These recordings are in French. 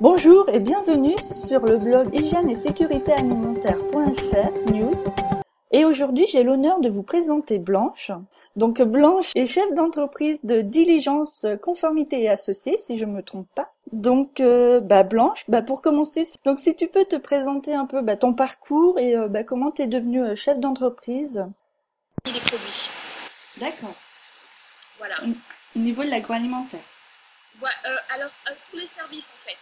Bonjour et bienvenue sur le blog hygiène et sécurité alimentaire.fr news. Et aujourd'hui, j'ai l'honneur de vous présenter Blanche. Donc Blanche est chef d'entreprise de diligence conformité et associée, si je me trompe pas. Donc euh, bah Blanche, bah pour commencer, donc si tu peux te présenter un peu bah, ton parcours et euh, bah, comment tu es devenue euh, chef d'entreprise. Les produits. D'accord. Voilà. Au niveau de l'agroalimentaire. Ouais, euh, alors tous les services en fait.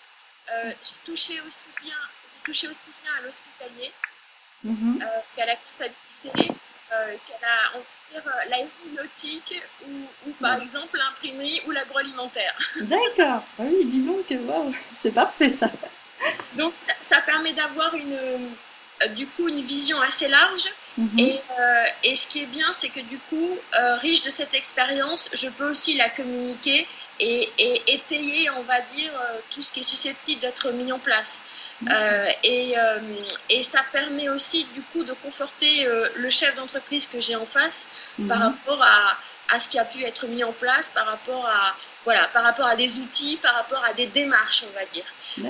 Euh, j'ai touché aussi bien, j'ai touché aussi bien à l'hospitalier Mhm. euh, qu'à la comptabilité, euh, qu'à la, on va dire, l'aéronautique ou, ou par exemple l'imprimerie ou l'agroalimentaire. D'accord. Ah oui, dis donc, c'est parfait ça. Donc ça, ça permet d'avoir une, du coup une vision assez large Mhm. Et, euh, et ce qui est bien, c'est que du coup, euh, riche de cette expérience, je peux aussi la communiquer et, et étayer, on va dire, euh, tout ce qui est susceptible d'être mis en place. Euh, et, euh, et ça permet aussi, du coup, de conforter euh, le chef d'entreprise que j'ai en face par Mhm. rapport à, à ce qui a pu être mis en place, par rapport à, voilà, par rapport à des outils, par rapport à des démarches, on va dire.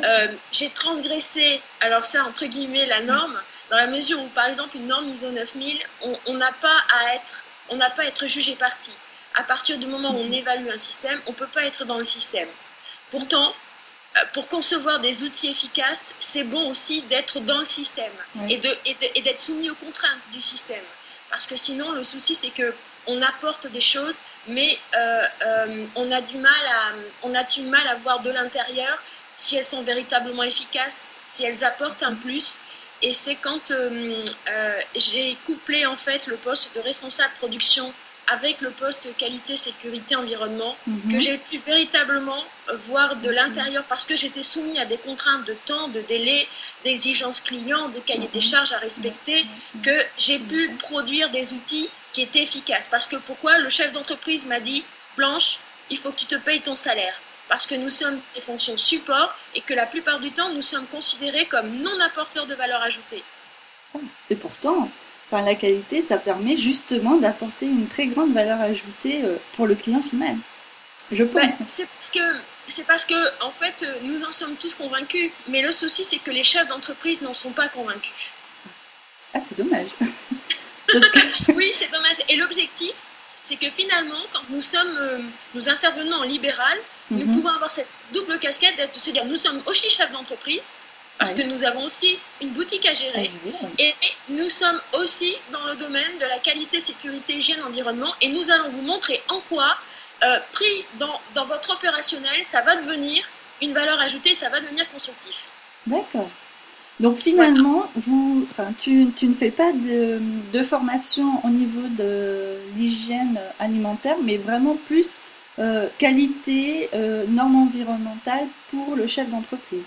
Euh, j'ai transgressé, alors ça entre guillemets, la norme, dans la mesure où par exemple une norme ISO 9000, on on n'a pas à être, on n'a pas à être jugé parti. À partir du moment où on évalue un système, on peut pas être dans le système. Pourtant, euh, pour concevoir des outils efficaces, c'est bon aussi d'être dans le système Oui. et d'être soumis aux contraintes du système. Parce que sinon, le souci c'est que on apporte des choses, mais euh, euh, on a du mal à on a du mal à voir de l'intérieur si elles sont véritablement efficaces, si elles apportent un plus. Et c'est quand euh, j'ai couplé en fait le poste de responsable production avec le poste qualité, sécurité, environnement Mhm. que j'ai pu véritablement voir de l'intérieur parce que j'étais soumis à des contraintes de temps, de délai, d'exigences clients, de cahier des charges à respecter, que j'ai pu produire des outils qui étaient efficaces. Parce que pourquoi le chef d'entreprise m'a dit Blanche, il faut que tu te payes ton salaire. Parce que nous sommes des fonctions support et que la plupart du temps, nous sommes considérés comme non apporteurs de valeur ajoutée. Et pourtant, enfin, la qualité, ça permet justement d'apporter une très grande valeur ajoutée euh, pour le client final. Je Bah, pense. c'est parce que c'est parce que en fait euh, nous en sommes tous convaincus, mais le souci c'est que les chefs d'entreprise n'en sont pas convaincus. Ah, c'est dommage. Que... Oui, c'est dommage. Et l'objectif, c'est que finalement, quand nous sommes, euh, nous intervenons en libéral, nous Mhm. pouvons avoir cette double casquette de se dire, nous sommes aussi chefs d'entreprise parce que nous avons aussi une boutique à gérer. Ah, oui, oui. Et nous sommes aussi dans le domaine de la qualité, sécurité, hygiène, environnement. Et nous allons vous montrer en quoi, euh, pris dans, dans votre opérationnel, ça va devenir une valeur ajoutée, ça va devenir constructif. D'accord. Donc finalement, vous, enfin, tu, tu ne fais pas de, de formation au niveau de l'hygiène alimentaire, mais vraiment plus euh, qualité, euh, normes environnementales pour le chef d'entreprise.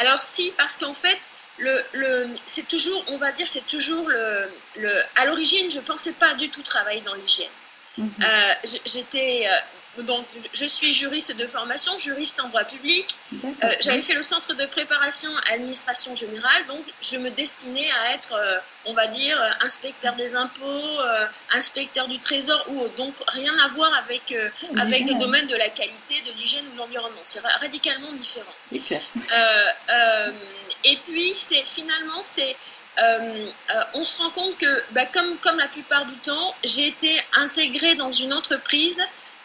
Alors si, parce qu'en fait, le, le, c'est toujours, on va dire, c'est toujours le, le à l'origine, je pensais pas du tout travailler dans l'hygiène. Mhm. Euh, j'étais, euh, donc, je suis juriste de formation, juriste en droit public. Euh, J'avais fait le centre de préparation à l'administration générale, donc je me destinais à être, euh, on va dire, euh, inspecteur des impôts, euh, inspecteur du trésor ou autre. Donc rien à voir avec, euh, avec le domaine de la qualité, de l'hygiène ou de l'environnement. C'est ra- radicalement différent. et puis c'est finalement c'est euh, euh, on se rend compte que bah, comme comme la plupart du temps j'ai été intégrée dans une entreprise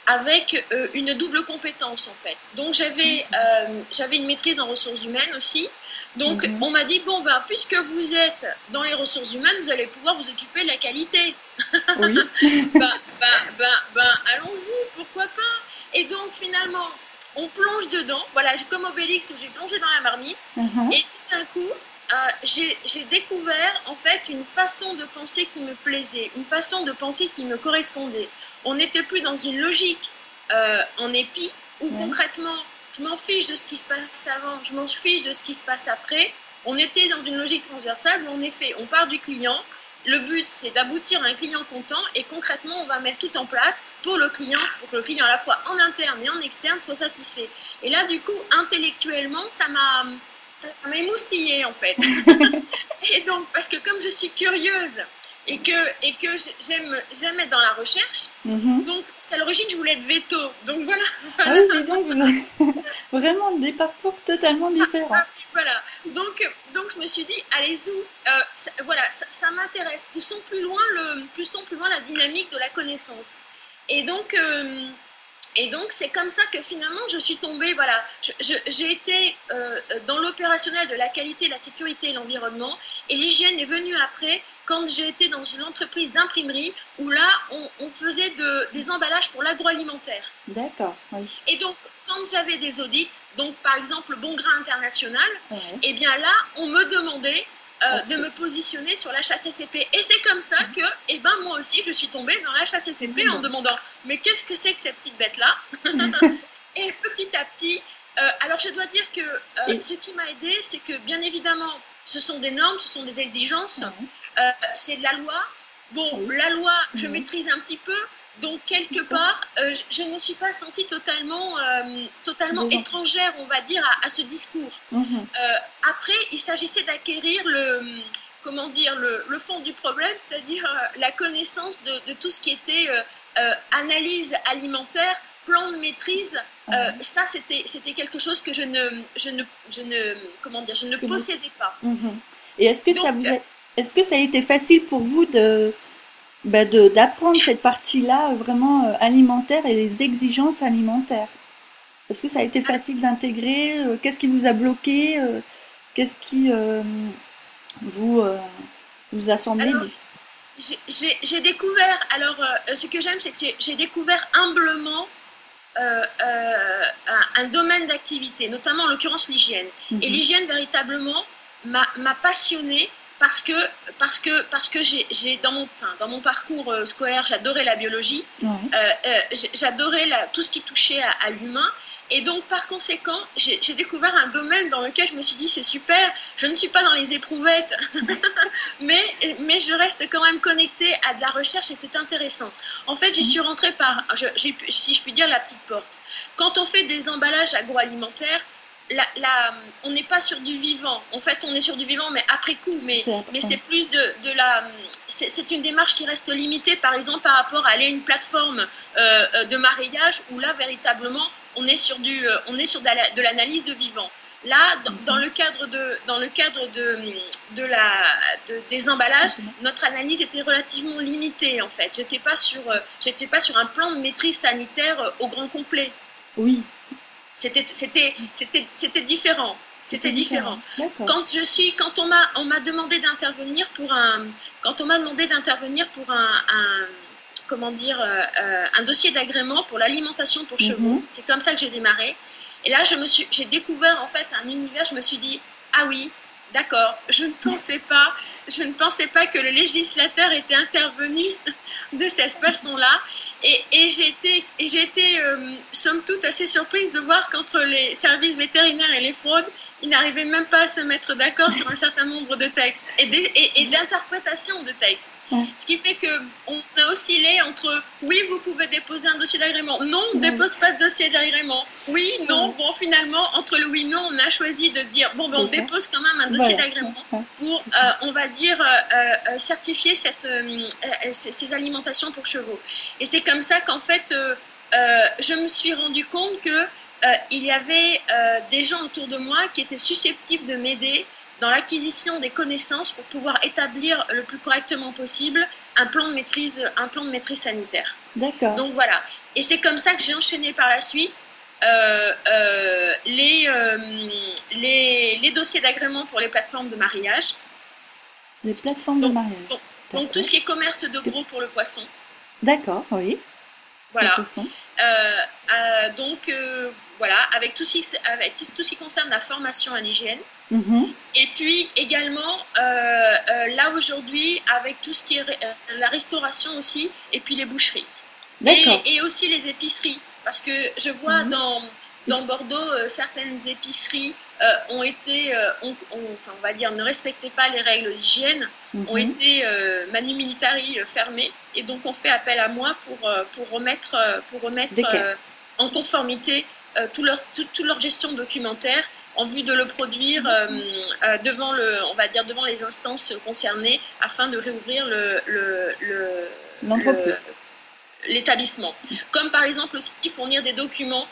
avec euh, une double compétence en fait donc j'avais euh, j'avais une maîtrise en ressources humaines aussi donc Mhm. on m'a dit bon ben puisque vous êtes dans les ressources humaines vous allez pouvoir vous occuper de la qualité Oui. ben, ben, ben, ben, allons-y, pourquoi pas Et donc finalement, on plonge dedans. Voilà, comme Obélix où j'ai plongé dans la marmite. Mhm. Et tout d'un coup, euh, j'ai découvert en fait une façon de penser qui me plaisait, une façon de penser qui me correspondait. On n'était plus dans une logique euh, en épi où concrètement, je m'en fiche de ce qui se passe avant, je m'en fiche de ce qui se passe après. On était dans une logique transversale où en effet, on part du client. Le but, c'est d'aboutir à un client content et concrètement, on va mettre tout en place pour le client, pour que le client à la fois en interne et en externe soit satisfait. Et là, du coup, intellectuellement, ça m'a ça m'a émoustillée en fait. et donc, parce que comme je suis curieuse et que, et que j'aime, j'aime être dans la recherche. Mhm. Donc, à l'origine, je voulais être veto. Donc voilà. Ah oui, donc, vous avez vraiment des parcours totalement différents. Ah, voilà. Donc, donc je me suis dit, allez-y, euh, ça- voilà, ça, ça m'intéresse. Poussons plus loin le, poussons plus loin la dynamique de la connaissance. Et donc, euh, et donc c'est comme ça que finalement je suis tombée. Voilà, j'ai été euh, dans l'opérationnel de la qualité, la sécurité et l'environnement. Et l'hygiène est venue après quand j'ai été dans une entreprise d'imprimerie où là on, on faisait de- des emballages pour l'agroalimentaire. D'accord, oui. Et donc quand j'avais des audits, donc par exemple Bon Grain International, Ouais. et bien là, on me demandait euh, de que- me positionner sur l'HACCP. Et c'est comme ça que, eh ben, moi aussi, je suis tombée dans l'HACCP en Mhm. me demandant, mais qu'est-ce que c'est que cette petite bête-là Et petit à petit, euh, alors je dois dire que euh, Et- ce qui m'a aidé, c'est que bien évidemment, ce sont des normes, ce sont des exigences, euh, c'est de la loi. Bon, la loi, je Mhm. maîtrise un petit peu, donc quelque part, euh, je ne me suis pas sentie totalement, euh, totalement étrangère, on va dire, à- à ce discours. Mhm. Euh, après, il s'agissait d'acquérir le, comment dire, le, le fond du problème, c'est-à-dire la connaissance de, de tout ce qui était analyse alimentaire, plan de maîtrise. Ouais. ça, c'était, c'était quelque chose que je ne, je ne, je ne, comment dire, je ne possédais pas. Mhm. Et est-ce que ça Donc, vous a... est-ce que ça a été facile pour vous de bah, d'apprendre cette partie-là euh, vraiment euh, alimentaire et les exigences alimentaires? Est-ce que ça a été facile d'intégrer? euh, Qu'est-ce qui vous a bloqué? Qu'est-ce qui euh, vous euh, vous a semblé? J'ai- découvert, alors euh, ce que j'aime, c'est que j'ai- découvert humblement un, un domaine d'activité, notamment en l'occurrence l'hygiène. Et Mhm. l'hygiène, véritablement, m'a m'a passionnée parce que, parce que, parce que j'ai j'ai- dans, mon, enfin, dans mon parcours euh, scolaire, j'adorais la biologie, euh, euh, j'adorais tout ce qui touchait à, à l'humain. Et donc, par conséquent, j'ai découvert un domaine dans lequel je me suis dit, c'est super, je ne suis pas dans les éprouvettes, mais, mais je reste quand même connectée à de la recherche et c'est intéressant. En fait, j'y suis rentrée par, je- si je puis dire, la petite porte. Quand on fait des emballages agroalimentaires, la- la- on n'est pas sur du vivant. En fait, on est sur du vivant, mais après coup. Mais, C'est après. mais c'est plus de, de la. C'est une démarche qui reste limitée, par exemple, par rapport à aller à une plateforme euh, euh, de mariage où là, véritablement, on est sur du, euh, on est sur de la- de l'analyse de vivant. Là, dans, dans le cadre de, dans le cadre de, de la, de- des emballages, Mhm. notre analyse était relativement limitée en fait. J'étais pas sur, j'étais pas sur un plan de maîtrise sanitaire au grand complet. Oui, C'était, c'était, c'était, c'était différent. C'était différent. D'accord. Quand je suis, quand on m'a, on m'a demandé d'intervenir pour un, quand on m'a demandé d'intervenir pour un, un- comment dire, euh, euh, un dossier d'agrément pour l'alimentation pour Mhm. chevaux, c'est comme ça que j'ai démarré. Et là, je me suis, j'ai découvert en fait un univers. Je me suis dit, ah oui, d'accord. Je ne pensais pas, je ne pensais pas que le législateur était intervenu de cette façon-là. Et, été euh, somme toute assez surprise de voir qu'entre les services vétérinaires et les fraudes, ils n'arrivaient même pas à se mettre d'accord sur un certain nombre de textes et, d'interprétations de textes. Ce qui fait que on a oscillé entre oui, vous pouvez déposer un dossier d'agrément, non, on ne dépose pas de dossier d'agrément, oui, non. Bon, finalement, entre le oui, non, on a choisi de dire bon, ben, on dépose quand même un dossier d'agrément pour, euh, on va dire, euh, euh, certifier cette, euh, ces, alimentations pour chevaux. Et c'est comme ça qu'en fait, je me suis rendu compte que euh, il y avait euh, des gens autour de moi qui étaient susceptibles de m'aider dans l'acquisition des connaissances pour pouvoir établir le plus correctement possible un plan de maîtrise, un plan de maîtrise sanitaire. D'accord. Donc voilà. Et c'est comme ça que j'ai enchaîné par la suite euh, euh, les, euh, les, les dossiers d'agrément pour les plateformes de mariage. Les plateformes de mariage. Donc tout ce qui est commerce de gros pour le poisson. D'accord, oui. Voilà. Euh, euh, donc euh, voilà, avec tout, ce qui, avec tout ce qui concerne la formation à l'hygiène. Mhm. Et puis également, là aujourd'hui, avec tout ce qui est la restauration aussi, et puis les boucheries. Et, et aussi les épiceries, parce que je vois Mhm. dans, dans Bordeaux, euh, certaines épiceries euh, ont été, euh, ont- ont- enfin, on va dire, ne respectaient pas les règles d'hygiène, ont Mhm. été euh, manu militari fermées, et donc on fait appel à moi pour, pour remettre, pour remettre en conformité tout leur, tout- toute leur gestion documentaire en vue de le produire devant le, on va dire devant les instances concernées afin de réouvrir le, l'établissement. Comme par exemple aussi fournir des documents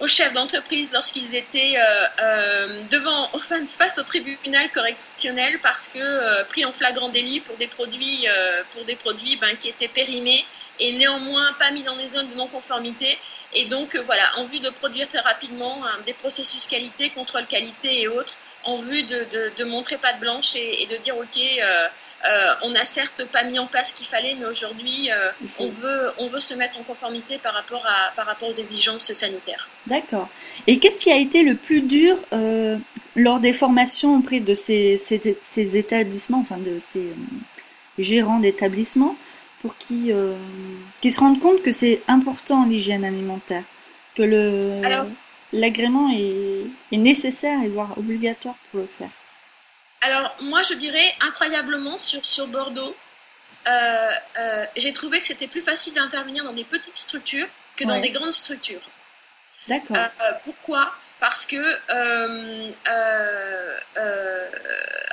aux chefs d'entreprise lorsqu'ils étaient euh, euh, devant, enfin, face au tribunal correctionnel parce que euh, pris en flagrant délit pour des produits, pour des produits ben, qui étaient périmés et néanmoins pas mis dans des zones de non-conformité. Et donc voilà, en vue de produire très rapidement hein, des processus qualité, contrôle qualité et autres, en vue de, de, de montrer patte blanche et, et de dire ok euh, on n'a certes pas mis en place ce qu'il fallait, mais aujourd'hui, euh, on, veut, on veut se mettre en conformité par rapport, à, par rapport aux exigences sanitaires. D'accord. Et qu'est-ce qui a été le plus dur euh, lors des formations auprès de ces, ces, établissements, enfin de ces gérants d'établissements, pour qu'ils se rendent compte que c'est important l'hygiène alimentaire, que le l'agrément est, est nécessaire et voire obligatoire pour le faire? Alors, moi, je dirais incroyablement sur, sur Bordeaux, euh, euh, j'ai trouvé que c'était plus facile d'intervenir dans des petites structures que dans des grandes structures. D'accord. Euh, pourquoi? Parce que,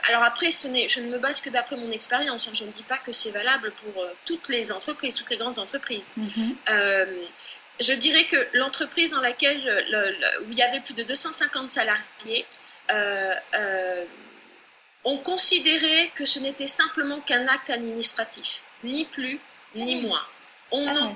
alors après, ce je ne me base que d'après mon expérience. Hein. je ne dis pas que c'est valable pour toutes les entreprises, toutes les grandes entreprises. Mhm. je dirais que l'entreprise dans laquelle, où il y avait plus de 250 salariés, on considérait que ce n'était simplement qu'un acte administratif, ni plus ni ah moins. On ah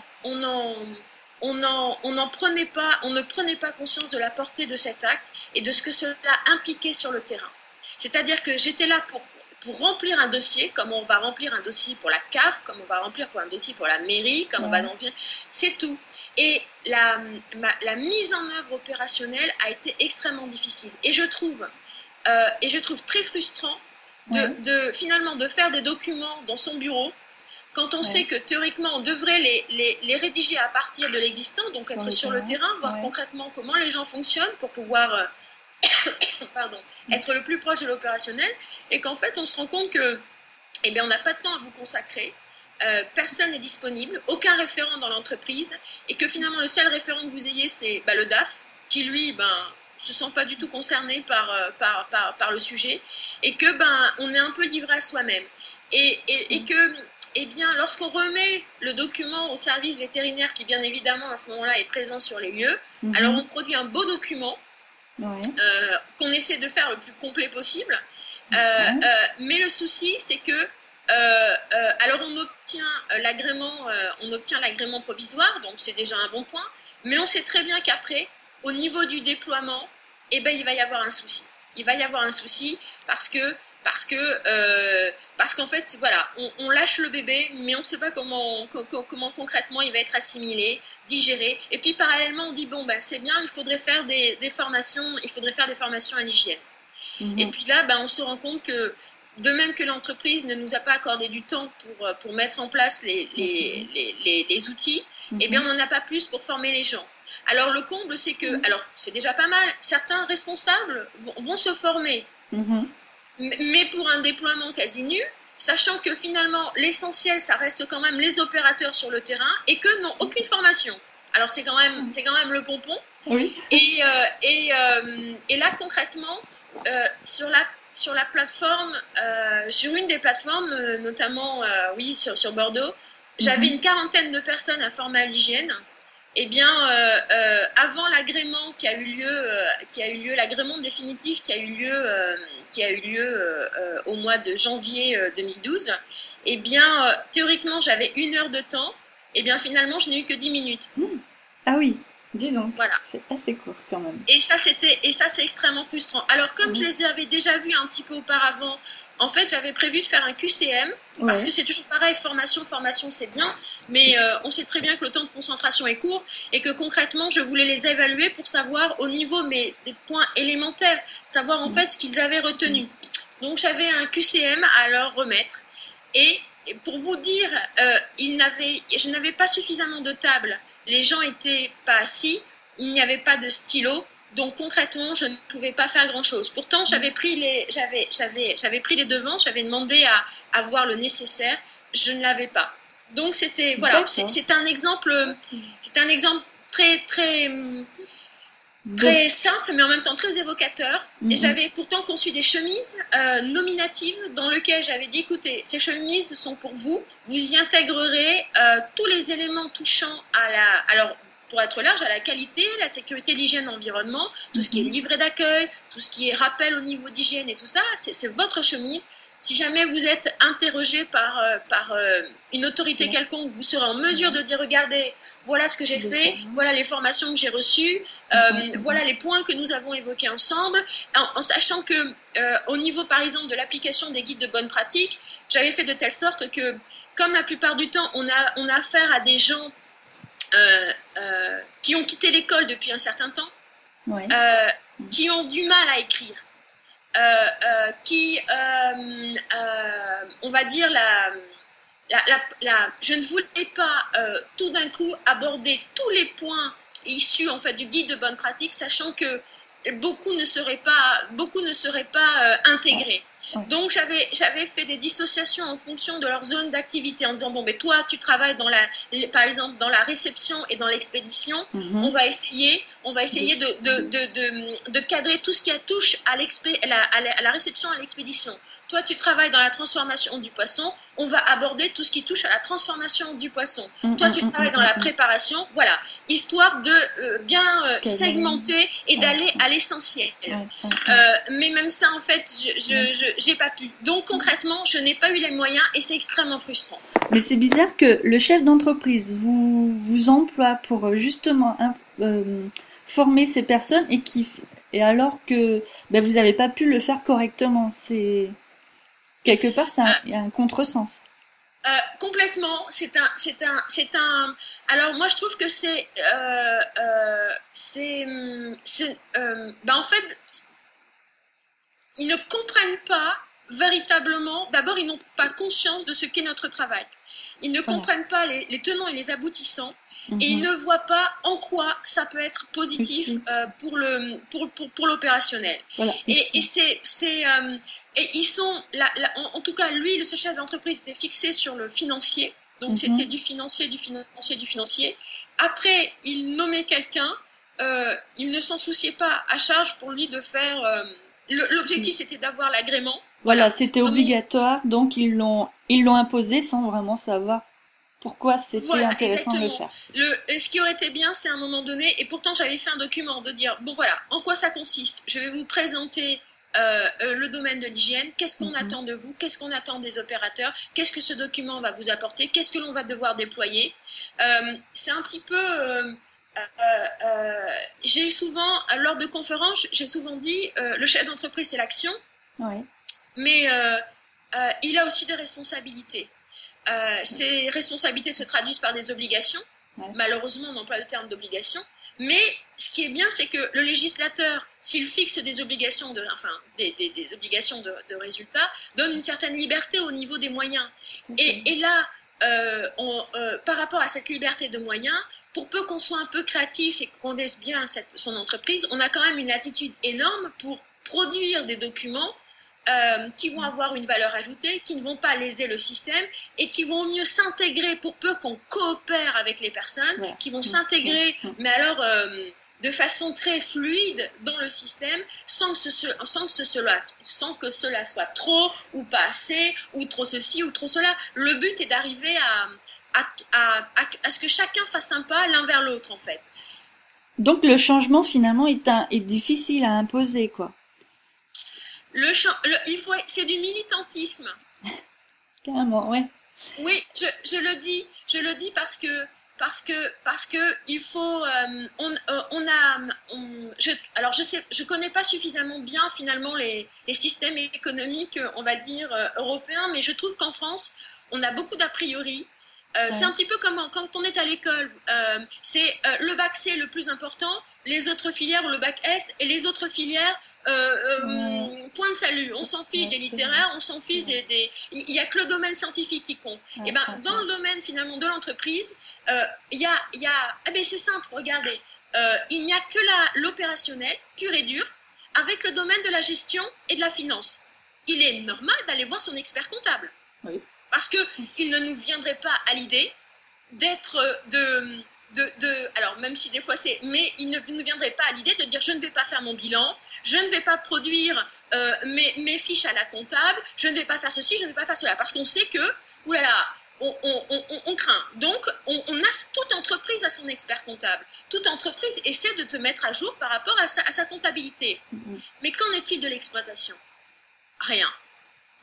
on prenait pas, on ne prenait pas conscience de la portée de cet acte et de ce que cela impliquait sur le terrain. C'est-à-dire que j'étais là pour, pour remplir un dossier, comme on va remplir un dossier pour la CAF, comme on va remplir pour un dossier pour la mairie, comme on va remplir, c'est tout. Et la, la mise en œuvre opérationnelle a été extrêmement difficile. Et je trouve euh, et je trouve très frustrant de, finalement de faire des documents dans son bureau quand on sait que théoriquement on devrait les, les, rédiger à partir de l'existant, donc être sur le terrain, voir concrètement comment les gens fonctionnent pour pouvoir euh, pardon, mm. être le plus proche de l'opérationnel, et qu'en fait on se rend compte que eh bien, on n'a pas de temps à vous consacrer, euh, personne n'est disponible, aucun référent dans l'entreprise, et que finalement le seul référent que vous ayez c'est bah, le DAF, qui lui ben, se sent pas du tout concerné par, euh, par, par, par, le sujet et que ben on est un peu livré à soi-même et, et, et, mm. que eh bien lorsqu'on remet le document au service vétérinaire qui bien évidemment à ce moment-là est présent sur les lieux mm-hmm. alors on produit un beau document euh, qu'on essaie de faire le plus complet possible euh, euh, mais le souci c'est que euh, alors on obtient l'agrément on obtient l'agrément provisoire donc c'est déjà un bon point mais on sait très bien qu'après au niveau du déploiement, eh ben, il va y avoir un souci. Il va y avoir un souci parce que parce que euh, parce qu'en fait voilà on, lâche le bébé mais on ne sait pas comment comment concrètement il va être assimilé digéré et puis parallèlement on dit bon ben c'est bien il faudrait faire des, des, formations il faudrait faire des formations à l'hygiène mhm. et puis là ben on se rend compte que de même que l'entreprise ne nous a pas accordé du temps pour pour mettre en place les les, les, les, outils et eh bien mhm. on n'en a pas plus pour former les gens alors le comble, c'est que, mhm. alors c'est déjà pas mal, certains responsables vont, se former, mhm. mais pour un déploiement quasi nu, sachant que finalement l'essentiel, ça reste quand même les opérateurs sur le terrain et que n'ont aucune formation. Alors c'est quand même, c'est quand même le pompon. Oui. Et, euh, et, euh, et, là concrètement, euh, sur la sur la plateforme, sur une des plateformes, notamment oui sur, sur Bordeaux, j'avais mhm. une quarantaine de personnes à former à l'hygiène eh bien, euh, euh, avant l'agrément qui a eu lieu, euh, qui a eu lieu, l'agrément définitif qui a eu lieu, qui a eu lieu au mois de janvier 2012, eh bien, théoriquement, j'avais une heure de temps. Eh bien, finalement, je n'ai eu que dix minutes. Mmh. Ah oui, dis donc. Voilà. C'est assez court quand même. Et ça, c'était, et ça, c'est extrêmement frustrant. Alors, comme mmh. je les avais déjà vus un petit peu auparavant en fait, j'avais prévu de faire un QCM, parce que c'est toujours pareil, formation, formation, c'est bien, mais euh, on sait très bien que le temps de concentration est court, et que concrètement, je voulais les évaluer pour savoir au niveau mais, des points élémentaires, savoir en mm. fait ce qu'ils avaient retenu. Donc j'avais un QCM à leur remettre, et pour vous dire, euh, je n'avais pas suffisamment de tables, les gens étaient pas assis, il n'y avait pas de stylo, donc concrètement, je ne pouvais pas faire grand-chose. Pourtant, j'avais pris les, j'avais, j'avais, j'avais pris les devants, j'avais demandé à avoir le nécessaire, je ne l'avais pas. Donc c'était, voilà, c'est un exemple, c'est un exemple très, très, très simple, mais en même temps très évocateur. Et Mhm. j'avais pourtant conçu des chemises euh, nominatives dans lesquelles j'avais dit, écoutez, ces chemises sont pour vous. Vous y intégrerez euh, tous les éléments touchant à la... Alors, pour être large, à la qualité, la sécurité, l'hygiène, l'environnement, tout ce qui est Mhm. livret d'accueil, tout ce qui est rappel au niveau d'hygiène et tout ça, c'est votre chemise. Si jamais vous êtes interrogé par, euh, par euh, une autorité Ouais. quelconque, vous serez en mesure de dire, regardez, voilà ce que j'ai fait, voilà les formations que j'ai reçues, euh, Mhm. voilà les points que nous avons évoqués ensemble, en, en sachant que euh, au niveau par exemple de l'application des guides de bonne pratique, j'avais fait de telle sorte que comme la plupart du temps on a, on a affaire à des gens euh, euh, qui ont quitté l'école depuis un certain temps, Ouais. euh, qui ont du mal à écrire, qui, on va dire, la, la, la, la- je ne voulais pas tout d'un coup aborder tous les points issus en fait du guide de bonne pratique, sachant que beaucoup ne seraient pas, beaucoup ne seraient pas intégrés. Ouais. Donc j'avais j'avais fait des dissociations en fonction de leur zone d'activité en disant bon mais toi tu travailles dans la par exemple dans la réception et dans l'expédition Mhm. on va essayer, on va essayer de, de, de, de, de cadrer tout ce qui touche à, l'expé- à, la, à la- à la réception, à l'expédition. Toi, tu travailles dans la transformation du poisson. On va aborder tout ce qui touche à la transformation du poisson. Mhm, Toi, tu mhm, travailles dans la préparation. Voilà, histoire de euh, bien euh, segmenter et d'aller à l'essentiel. Euh, mais même ça, en fait, je j'ai pas pu. Donc concrètement, je n'ai pas eu les moyens et c'est extrêmement frustrant. Mais c'est bizarre que le chef d'entreprise vous vous emploie pour justement former ces personnes et qui et alors que ben, vous n'avez pas pu le faire correctement. C'est quelque part c'est un, il y a un contresens. Euh, complètement, c'est un, c'est un, c'est un. Alors moi je trouve que c'est, euh, euh, c'est, c'est, ben en fait, ils ne comprennent pas véritablement. D'abord, ils n'ont pas conscience de ce qu'est notre travail. Ils ne comprennent pas les, les tenants et les aboutissants, et ils Mhm. ne voient pas en quoi ça peut être positif euh, pour le, pour, pour, pour l'opérationnel. Voilà. Et, et c'est, c'est, euh, et ils sont, là, là, en, en tout cas, lui, le chef d'entreprise était fixé sur le financier. Donc Mhm. c'était du financier, du financier, du financier. Après, il nommait quelqu'un. Euh, il ne s'en souciait pas à charge pour lui de faire. euh, L'objectif, c'était d'avoir l'agrément. Voilà, c'était Comme- obligatoire, donc ils l'ont ils l'ont imposé sans vraiment savoir pourquoi c'était Voilà, intéressant de le faire. Le, et ce qui aurait été bien, c'est à un moment donné, et pourtant j'avais fait un document de dire, bon voilà, en quoi ça consiste? Je vais vous présenter euh, euh, le domaine de l'hygiène, qu'est-ce qu'on Mhm. attend de vous, qu'est-ce qu'on attend des opérateurs, qu'est-ce que ce document va vous apporter, qu'est-ce que l'on va devoir déployer? Euh, c'est un petit peu... euh, euh, euh, j'ai souvent, euh, lors de conférences, j'ai souvent dit, euh, le chef d'entreprise, c'est l'action, mais euh, euh, il a aussi des responsabilités. Euh, ces responsabilités se traduisent par des obligations. Ouais. Malheureusement, on emploie le terme d'obligation. Mais ce qui est bien, c'est que le législateur, s'il fixe des obligations de, enfin, des, des- des obligations de, de résultats, donne une certaine liberté au niveau des moyens. Et, et là, euh, on, euh, par rapport à cette liberté de moyens, pour peu qu'on soit un peu créatif et qu'on connaisse bien cette- son entreprise, on a quand même une latitude énorme pour produire des documents euh, qui vont avoir une valeur ajoutée, qui ne vont pas léser le système et qui vont mieux s'intégrer pour peu qu'on coopère avec les personnes, qui vont s'intégrer, mais alors euh, de façon très fluide dans le système, sans que, ce, sans, que ce, cela, sans que cela soit trop ou pas assez, ou trop ceci ou trop cela. Le but est d'arriver à, à, à, à, à ce que chacun fasse un pas l'un vers l'autre, en fait. Donc le changement finalement est, un, est difficile à imposer quoi. Le, champ- le, il faut, c'est du militantisme. Carrément, ouais. Oui, je, je le dis, je le dis parce que parce que parce que il faut euh, on, euh, on a on, je, alors je sais je connais pas suffisamment bien finalement les, les systèmes économiques on va dire euh, européens mais je trouve qu'en France on a beaucoup d'a priori euh, Ouais. C'est un petit peu comme quand on est à l'école. Euh, c'est euh, le bac C le plus important, les autres filières ou le bac S et les autres filières Ouais. point de salut. On s'en fiche Ouais, des littéraires, on s'en fiche des, des- Il y a que le domaine scientifique qui compte. Et ben ouais, dans le domaine finalement de l'entreprise, il y a, y a, ah ben c'est simple, regardez, il n'y a que la l'opérationnel pur et dur avec le domaine de la gestion et de la finance. Il est normal d'aller voir son expert comptable. Oui. Parce que il ne nous viendrait pas à l'idée d'être, euh, de, de, alors même si des fois c'est, mais il ne nous viendrait pas à l'idée de dire je ne vais pas faire mon bilan, je ne vais pas produire euh, mes, mes, fiches à la comptable, je ne vais pas faire ceci, je ne vais pas faire cela, parce qu'on sait que, oulala, on, on, on, on craint. Donc, on, a toute entreprise à son expert comptable. Toute entreprise essaie de te mettre à jour par rapport à sa, à sa comptabilité. Mm-hmm. Mais qu'en est-il de l'exploitation? Rien.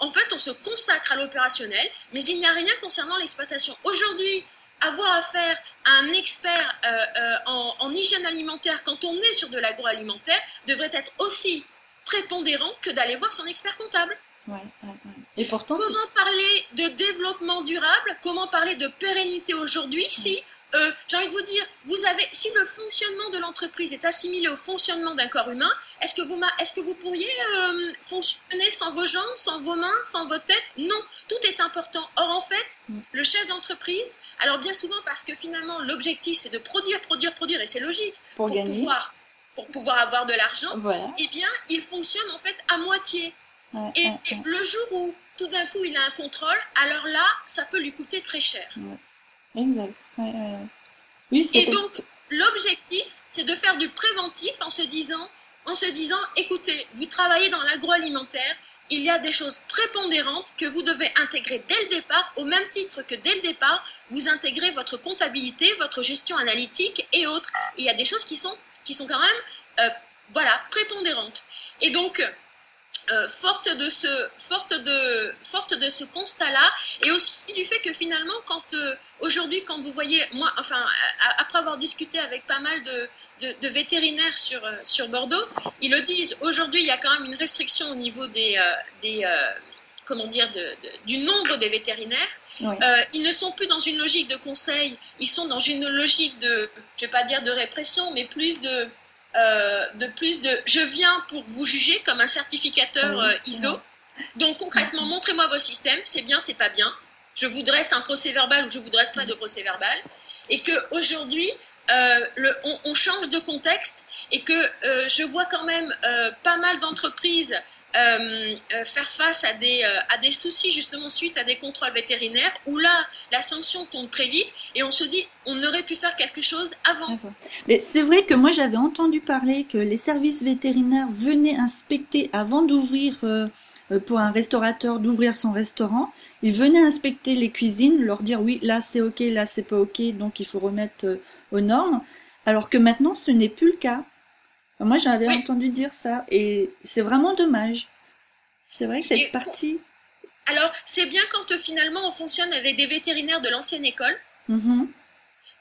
En fait, on se consacre à l'opérationnel, mais il n'y a rien concernant l'exploitation. Aujourd'hui, avoir affaire à un expert euh, euh, en, en, hygiène alimentaire quand on est sur de l'agroalimentaire devrait être aussi prépondérant que d'aller voir son expert comptable. Ouais, ouais, Et pourtant, comment parler de développement durable? Comment parler de pérennité aujourd'hui si euh, j'ai envie de vous dire, vous avez, si le fonctionnement de l'entreprise est assimilé au fonctionnement d'un corps humain, est-ce que vous, est-ce que vous pourriez euh, fonctionner sans vos jambes, sans vos mains, sans votre tête Non, tout est important. Or, en fait, mm. le chef d'entreprise, alors bien souvent parce que finalement l'objectif c'est de produire, produire, produire, et c'est logique pour, pouvoir, pour pouvoir avoir de l'argent. Eh bien, il fonctionne en fait à moitié. et, le jour où tout d'un coup il a un contrôle, alors là, ça peut lui coûter très cher. Exact. Oui, et donc, l'objectif, c'est de faire du préventif en se disant, en se disant, écoutez, vous travaillez dans l'agroalimentaire, il y a des choses prépondérantes que vous devez intégrer dès le départ, au même titre que dès le départ, vous intégrez votre comptabilité, votre gestion analytique et autres. Il y a des choses qui sont, qui sont quand même, euh, voilà, prépondérantes. Et donc, euh, forte de ce forte de forte de ce constat là et aussi du fait que finalement quand euh, aujourd'hui quand vous voyez moi enfin après avoir discuté avec pas mal de, de, vétérinaires sur euh, sur Bordeaux ils le disent aujourd'hui il y a quand même une restriction au niveau des des comment dire de, du nombre des vétérinaires. Ils ne sont plus dans une logique de conseil ils sont dans une logique de je vais pas dire de répression mais plus de euh, de plus de je viens pour vous juger comme un certificateur euh, ISO. Donc concrètement, montrez-moi vos systèmes, c'est bien, c'est pas bien. Je vous dresse un procès verbal ou je vous dresse pas de procès verbal. Et que aujourd'hui, euh, on, on, change de contexte et que je vois quand même pas mal d'entreprises euh, euh, faire face à des, euh, à des soucis justement suite à des contrôles vétérinaires où là, la sanction tombe très vite et on se dit on aurait pu faire quelque chose avant. Mais c'est vrai que moi j'avais entendu parler que les services vétérinaires venaient inspecter avant d'ouvrir pour un restaurateur d'ouvrir son restaurant, ils venaient inspecter les cuisines, leur dire oui là c'est ok, là c'est pas ok, donc il faut remettre aux normes, alors que maintenant ce n'est plus le cas. Moi, j'avais entendu dire ça et c'est vraiment dommage. C'est vrai que cette partie. Alors, c'est bien quand euh, finalement on fonctionne avec des vétérinaires de l'ancienne école. Mm-hmm.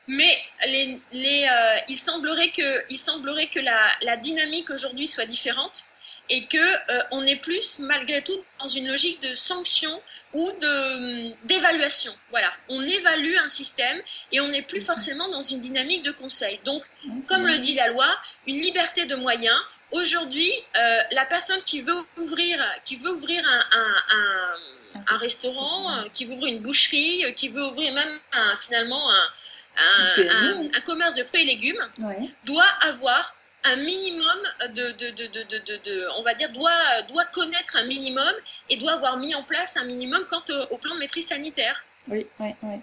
Mais les, les, euh, il semblerait que, il semblerait que la, la dynamique aujourd'hui soit différente et que euh, on est plus malgré tout dans une logique de sanction ou de d'évaluation. Voilà, on évalue un système et on n'est plus forcément dans une dynamique de conseil. Donc, comme le dit la loi, une liberté de moyens. Aujourd'hui, euh, la personne qui veut ouvrir, qui veut ouvrir un, un, un, un restaurant, euh, qui veut ouvrir une boucherie, qui veut ouvrir même un, finalement un, un, commerce de fruits et légumes, doit avoir un minimum de, de, de, de, on va dire, doit, doit connaître un minimum et doit avoir mis en place un minimum quant au, plan de maîtrise sanitaire. Oui, oui, oui.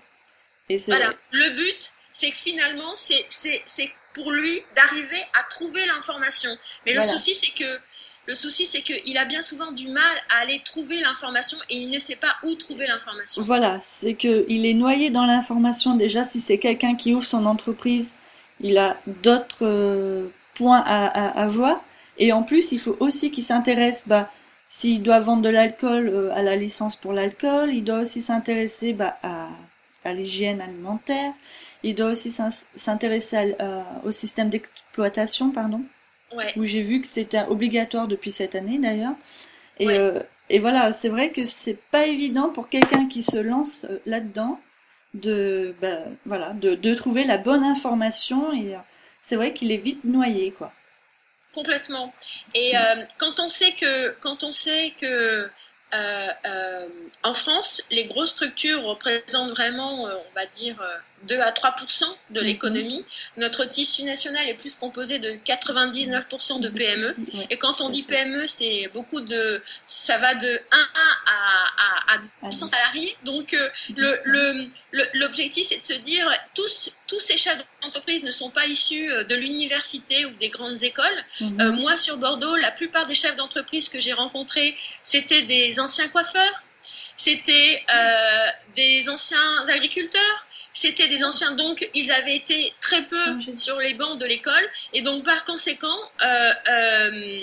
Et voilà. Le but, c'est que finalement, c'est pour lui d'arriver à trouver l'information. Mais le souci, c'est que le souci, c'est qu'il a bien souvent du mal à aller trouver l'information et il ne sait pas où trouver l'information. Voilà, c'est qu'il est noyé dans l'information. Déjà, si c'est quelqu'un qui ouvre son entreprise, il a d'autres euh, point à, à, à, voir. Et en plus, il faut aussi qu'il s'intéresse, bah, s'il doit vendre de l'alcool, euh, à la licence pour l'alcool. Il doit aussi s'intéresser bah, à, à l'hygiène alimentaire. Il doit aussi s'intéresser euh, au système d'exploitation, pardon. Ouais. Où j'ai vu que c'était obligatoire depuis cette année d'ailleurs. Et, euh, et voilà, c'est vrai que c'est pas évident pour quelqu'un qui se lance là-dedans de, bah, voilà, de, de trouver la bonne information et c'est vrai qu'il est vite noyé, quoi. Complètement. Et euh, quand on sait que, euh, euh, en France, les grosses structures représentent vraiment, on va dire, 2 à 3% de Mhm. l'économie. Notre tissu national est plus composé de 99% de PME. Et quand on dit. PME, c'est beaucoup de, ça va de 1 à, à, à 200 salariés. Donc, euh, le, le, le- l'objectif, c'est de se dire, tous, tous ces chefs d'entreprise ne sont pas issus euh, de l'université ou des grandes écoles. Mhm. Euh, moi, sur Bordeaux, la plupart des chefs d'entreprise que j'ai rencontrés, c'était des anciens coiffeurs, c'était euh, des anciens agriculteurs, c'était des anciens, donc ils avaient été très peu Ah, sur les bancs de l'école, et donc par conséquent, euh, euh,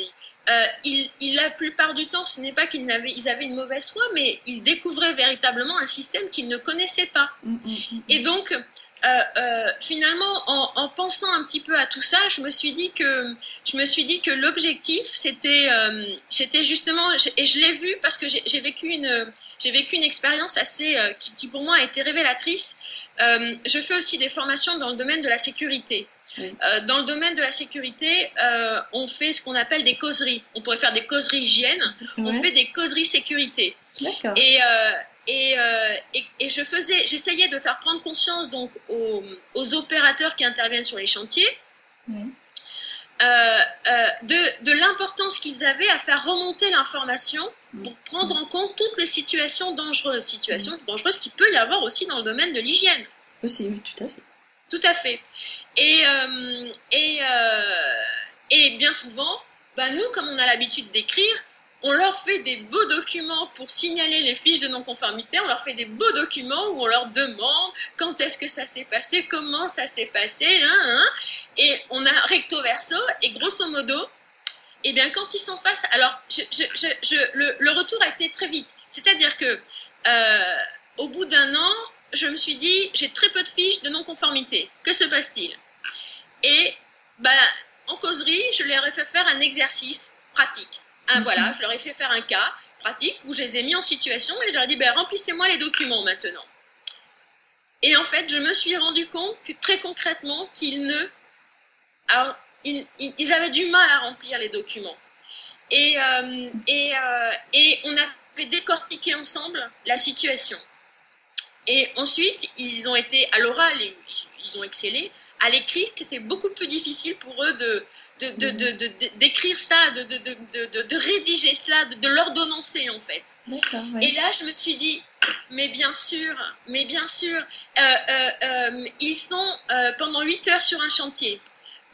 euh, ils, ils- la plupart du temps, ce n'est pas qu'ils avaient, ils avaient une mauvaise foi, mais ils découvraient véritablement un système qu'ils ne connaissaient pas. Mhm, mhm. Et donc, euh, euh, finalement, en, en pensant un petit peu à tout ça, je me suis dit que je me suis dit que l'objectif, c'était euh, c'était justement, et je l'ai vu parce que j'ai j'ai vécu une j'ai vécu une expérience assez euh, qui, qui pour moi a été révélatrice. Euh, je fais aussi des formations dans le domaine de la sécurité. Oui. Euh, dans le domaine de la sécurité, euh, on fait ce qu'on appelle des causeries. On pourrait faire des causeries hygiène, on fait des causeries sécurité. D'accord. Et, et, et, et je faisais, j'essayais de faire prendre conscience donc aux, aux opérateurs qui interviennent sur les chantiers Oui. de, de l'importance qu'ils avaient à faire remonter l'information prendre en compte toutes les situations dangereuses, situations dangereuses qu'il peut y avoir aussi dans le domaine de l'hygiène. Aussi, oui, tout à fait. Tout à fait. Et, euh, et, euh, et bien souvent, bah nous, comme on a l'habitude d'écrire, on leur fait des beaux documents pour signaler les fiches de non-conformité, on leur fait des beaux documents où on leur demande quand est-ce que ça s'est passé, comment ça s'est passé, hein, hein, et on a recto verso, et grosso modo, eh bien quand ils sont face, alors je, je, je, je- le, le retour a été très vite, c'est-à-dire que euh, au bout d'un an, je me suis dit, j'ai très peu de fiches de non-conformité. Que se passe-t-il? Et bah, en causerie, je leur ai fait faire un exercice pratique. Un, Mhm. Voilà, je leur ai fait faire un cas pratique où je les ai mis en situation et je leur ai dit, ben, remplissez-moi les documents maintenant. Et en fait, je me suis rendu compte que très concrètement, qu'ils ne... Alors, ils, avaient du mal à remplir les documents. Et, euh, et, euh, et on avait décortiqué ensemble la situation. Et ensuite, ils ont été à l'oral, ils- ils ont excellé. À l'écrit, c'était beaucoup plus difficile pour eux de de- de- de- de- d'écrire ça, de, de, de, de, de- de rédiger cela, de, l'ordonnancer en fait. Et là, je me suis dit, mais bien sûr, mais bien sûr, euh, euh, euh, ils sont pendant 8 heures sur un chantier.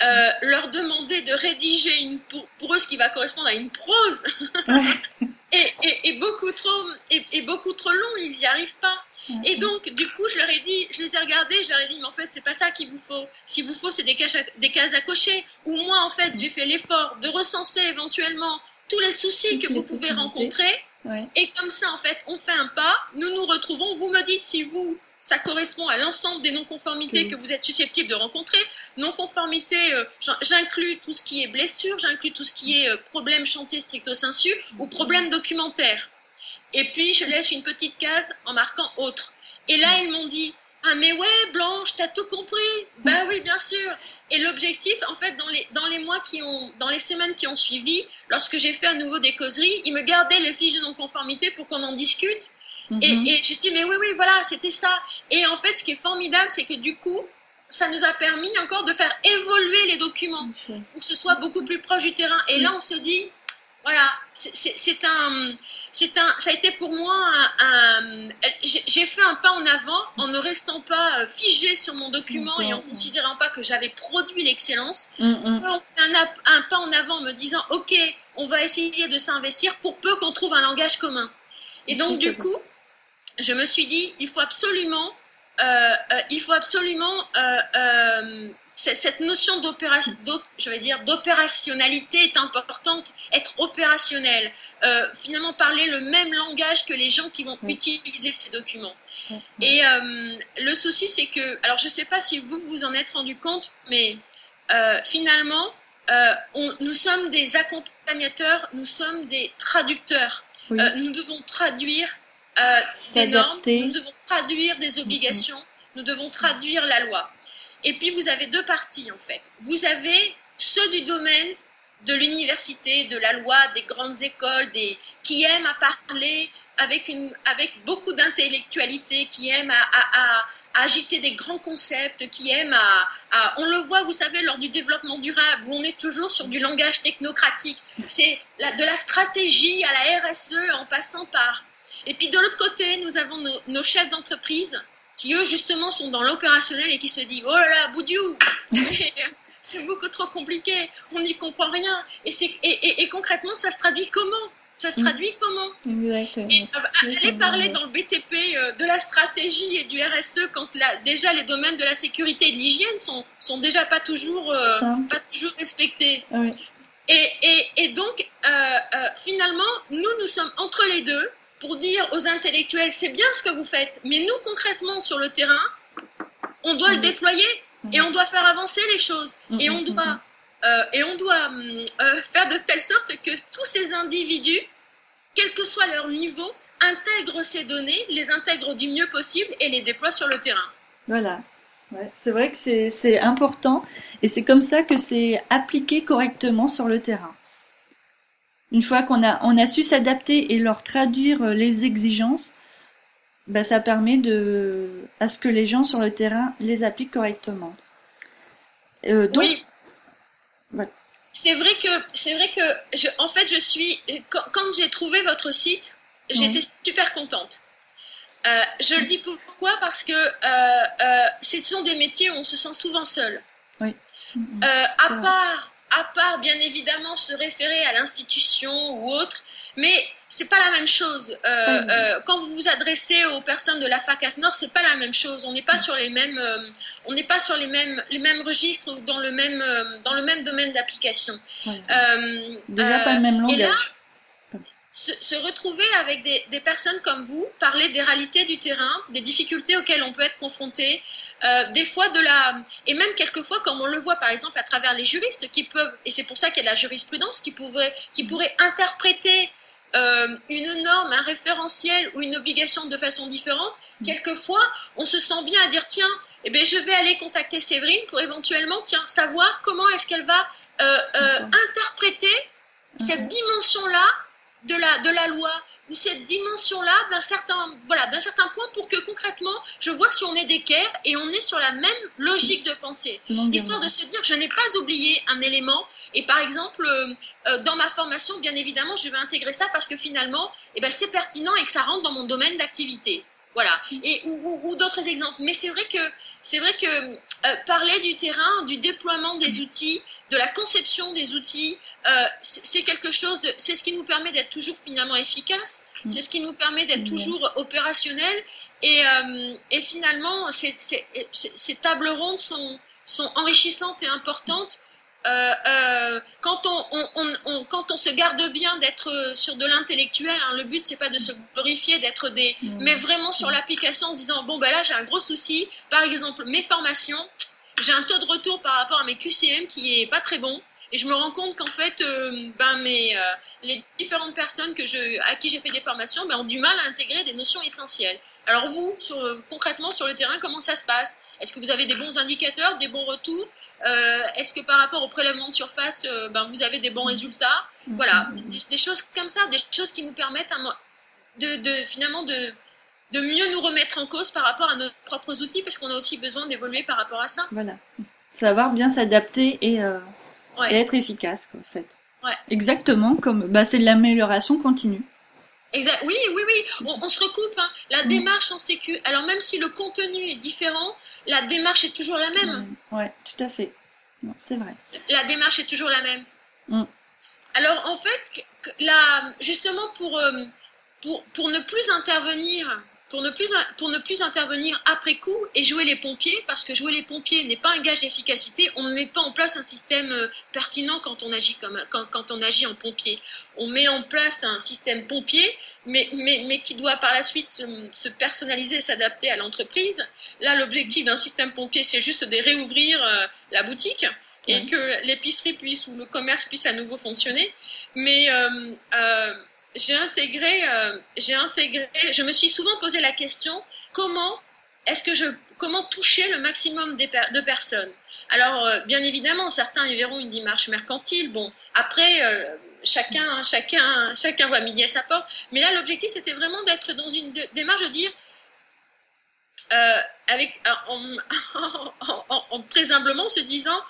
Euh, leur demander de rédiger une, pour, pour eux ce qui va correspondre à une prose Ouais. et, et, et beaucoup trop et, et beaucoup trop long, ils n'y arrivent pas. Et donc, du coup, je leur ai dit, je les ai regardés, je leur ai dit, mais en fait, c'est pas ça qu'il vous faut. Ce qu'il vous faut, c'est des, caches à- des cases à cocher. Ou moi, en fait, j'ai fait l'effort de recenser éventuellement tous les soucis que vous pouvez rencontrer. Ouais. Et comme ça, en fait, on fait un pas, nous nous retrouvons, vous me dites si vous, ça correspond à l'ensemble des non-conformités Oui. que vous êtes susceptibles de rencontrer. Non-conformité, euh, j'in- j'inclus tout ce qui est blessure, j'inclus tout ce qui est euh, problème chantier stricto sensu ou problème documentaire. Et puis, je laisse une petite case en marquant autre. Et là, ils m'ont dit, ah mais ouais, Blanche, t'as tout compris. Ben oui, bien sûr. Et l'objectif, en fait, dans les, dans les mois qui ont, dans les semaines qui ont suivi, lorsque j'ai fait à nouveau des causeries, ils me gardaient les fiches de non-conformité pour qu'on en discute. Et, Mhm. et j'ai dit, mais oui, oui, voilà, c'était ça. Et en fait, ce qui est formidable, c'est que du coup, ça nous a permis encore de faire évoluer les documents pour que ce soit beaucoup plus proche du terrain. Et là, on se dit, voilà, c'est- un, c'est un, ça a été pour moi un, un- j'ai fait un pas en avant en ne restant pas euh, figé sur mon document et en considérant pas que j'avais produit l'excellence. Mhm. Un, ap- un pas en avant en me disant, ok, on va essayer de s'investir pour peu qu'on trouve un langage commun. Et donc, du coup, je me suis dit, il faut absolument, euh, euh, il faut absolument euh, cette notion d'opérationnalité est importante, être opérationnel, euh, finalement parler le même langage que les gens qui vont Oui. utiliser ces documents. Et euh, le souci, c'est que, alors je sais pas si vous vous en êtes rendu compte, mais euh, finalement, on- nous sommes des accompagnateurs, nous sommes des traducteurs. Oui. Nous devons traduire euh, des normes, nous devons traduire des obligations, nous devons traduire la loi. Et puis vous avez deux parties en fait. Vous avez ceux du domaine de l'université, de la loi, des grandes écoles, des, qui aiment à parler avec, une, avec beaucoup d'intellectualité, qui aiment à, à, à, agiter des grands concepts, qui aiment à, à, On le voit, vous savez, lors du développement durable, où on est toujours sur du langage technocratique. C'est de la stratégie à la RSE en passant par... Et puis de l'autre côté, nous avons nos, nos chefs d'entreprise qui, eux, justement, sont dans l'opérationnel et qui se disent, oh là là, Boudiou c'est beaucoup trop compliqué, on n'y comprend rien. Et, et, et, concrètement, ça se traduit comment? Ça se mm. traduit comment? Exactement. Et, euh, aller parler dans le BTP euh, de la stratégie et du RSE quand déjà les domaines de la sécurité et de l'hygiène sont, sont déjà pas toujours, euh, pas toujours respectés. Oui. Et, et, et, donc, finalement, nous, nous sommes entre les deux pour dire aux intellectuels, c'est bien ce que vous faites, mais nous, concrètement, sur le terrain, on doit le déployer et on doit faire avancer les choses. Et on doit, euh, et on doit euh, faire de telle sorte que tous ces individus, quel que soit leur niveau, intègrent ces données, les intègrent du mieux possible et les déploient sur le terrain. Voilà. Ouais, c'est vrai que c'est important et c'est comme ça que c'est appliqué correctement sur le terrain. Une fois qu'on a, on a su s'adapter et leur traduire les exigences, bah, ça permet de, à ce que les gens sur le terrain les appliquent correctement. Euh, donc, oui. C'est vrai que, c'est vrai que, je, en fait, je suis, quand, quand j'ai trouvé votre site, j'étais super contente. Euh, je le dis pourquoi? Parce que euh, euh, ce sont des métiers où on se sent souvent seul. Oui. Euh, à part, à part bien évidemment se référer à l'institution ou autre, mais c'est pas la même chose. Euh, euh, quand vous vous adressez aux personnes de la fac Nord, c'est pas la même chose. On n'est pas sur les mêmes, euh, on n'est pas sur les mêmes, les mêmes registres ou dans le même, euh, dans le même domaine d'application. Déjà pas le même langage. Se, se, retrouver avec des, des, personnes comme vous, parler des réalités du terrain, des difficultés auxquelles on peut être confronté, des fois de la, et même quelquefois comme on le voit par exemple à travers les juristes qui peuvent, et c'est pour ça qu'il y a de la jurisprudence qui pourrait, qui pourrait interpréter euh, une norme, un référentiel ou une obligation de façon différente, mm. quelquefois, on se sent bien à dire tiens, eh bien, je vais aller contacter Séverine pour éventuellement tiens, savoir comment est-ce qu'elle va euh, euh, interpréter cette dimension-là de la, de la loi ou cette dimension-là d'un certain, voilà, d'un certain point pour que concrètement, je vois si on est d'équerre et on est sur la même logique de pensée. Histoire de se dire, je n'ai pas oublié un élément et par exemple, euh, euh, dans ma formation, bien évidemment, je vais intégrer ça parce que finalement, eh ben, c'est pertinent et que ça rentre dans mon domaine d'activité. Voilà. Et, ou, ou, d'autres exemples. Mais c'est vrai que, c'est vrai que euh, parler du terrain, du déploiement des outils, de la conception des outils, euh, c'est quelque chose de, c'est ce qui nous permet d'être toujours finalement efficace. Mm. C'est ce qui nous permet d'être toujours opérationnel. Et, euh, et finalement, ces, ces tables rondes sont, sont enrichissantes et importantes euh, euh, quand, on, on, on, quand on se garde bien d'être sur de l'intellectuel, hein, le but c'est pas de se glorifier, d'être des, mmh. mais vraiment sur l'application en se disant bon ben là j'ai un gros souci, par exemple mes formations, j'ai un taux de retour par rapport à mes QCM qui est pas très bon. Et je me rends compte qu'en fait, euh, ben mes, euh, les différentes personnes que je, à qui j'ai fait des formations ben, ont du mal à intégrer des notions essentielles. Alors vous, sur, concrètement sur le terrain, comment ça se passe? Est-ce que vous avez des bons indicateurs, des bons retours euh, Est-ce que par rapport au prélèvement de surface, euh, ben, vous avez des bons résultats Voilà, des, choses comme ça, des choses qui nous permettent de, de, finalement de, de mieux nous remettre en cause par rapport à nos propres outils, parce qu'on a aussi besoin d'évoluer par rapport à ça. Voilà, savoir bien s'adapter et, euh, et, être efficace, quoi, en fait. Ouais. Exactement, comme bah, c'est de l'amélioration continue. Exact. Oui, oui, oui. On, se recoupe. Hein. La mm. démarche en sécu. Alors même si le contenu est différent, la démarche est toujours la même. Oui, ouais, tout à fait. C'est vrai. La démarche est toujours la même. Mm. Alors en fait, là, justement pour, euh, pour, pour ne plus intervenir pour ne plus pour ne plus intervenir après coup et jouer les pompiers parce que jouer les pompiers n'est pas un gage d'efficacité. On ne met pas en place un système euh, pertinent quand on agit comme quand, quand on agit en pompier. On met en place un système pompier mais mais mais qui doit par la suite se, se personnaliser s'adapter à l'entreprise. Là l'objectif d'un système pompier c'est juste de réouvrir euh, la boutique et que l'épicerie puisse ou le commerce puisse à nouveau fonctionner. Mais euh, euh j'ai intégré, euh, j'ai intégré, je me suis souvent posé la question comment est-ce que je, comment toucher le maximum de personnes? Alors, bien évidemment, certains y verront une démarche mercantile. Bon, après, chacun, chacun, chacun voit midi à sa porte. Mais là, l'objectif, c'était vraiment d'être dans une démarche de dire, avec, en, très humblement, se disant,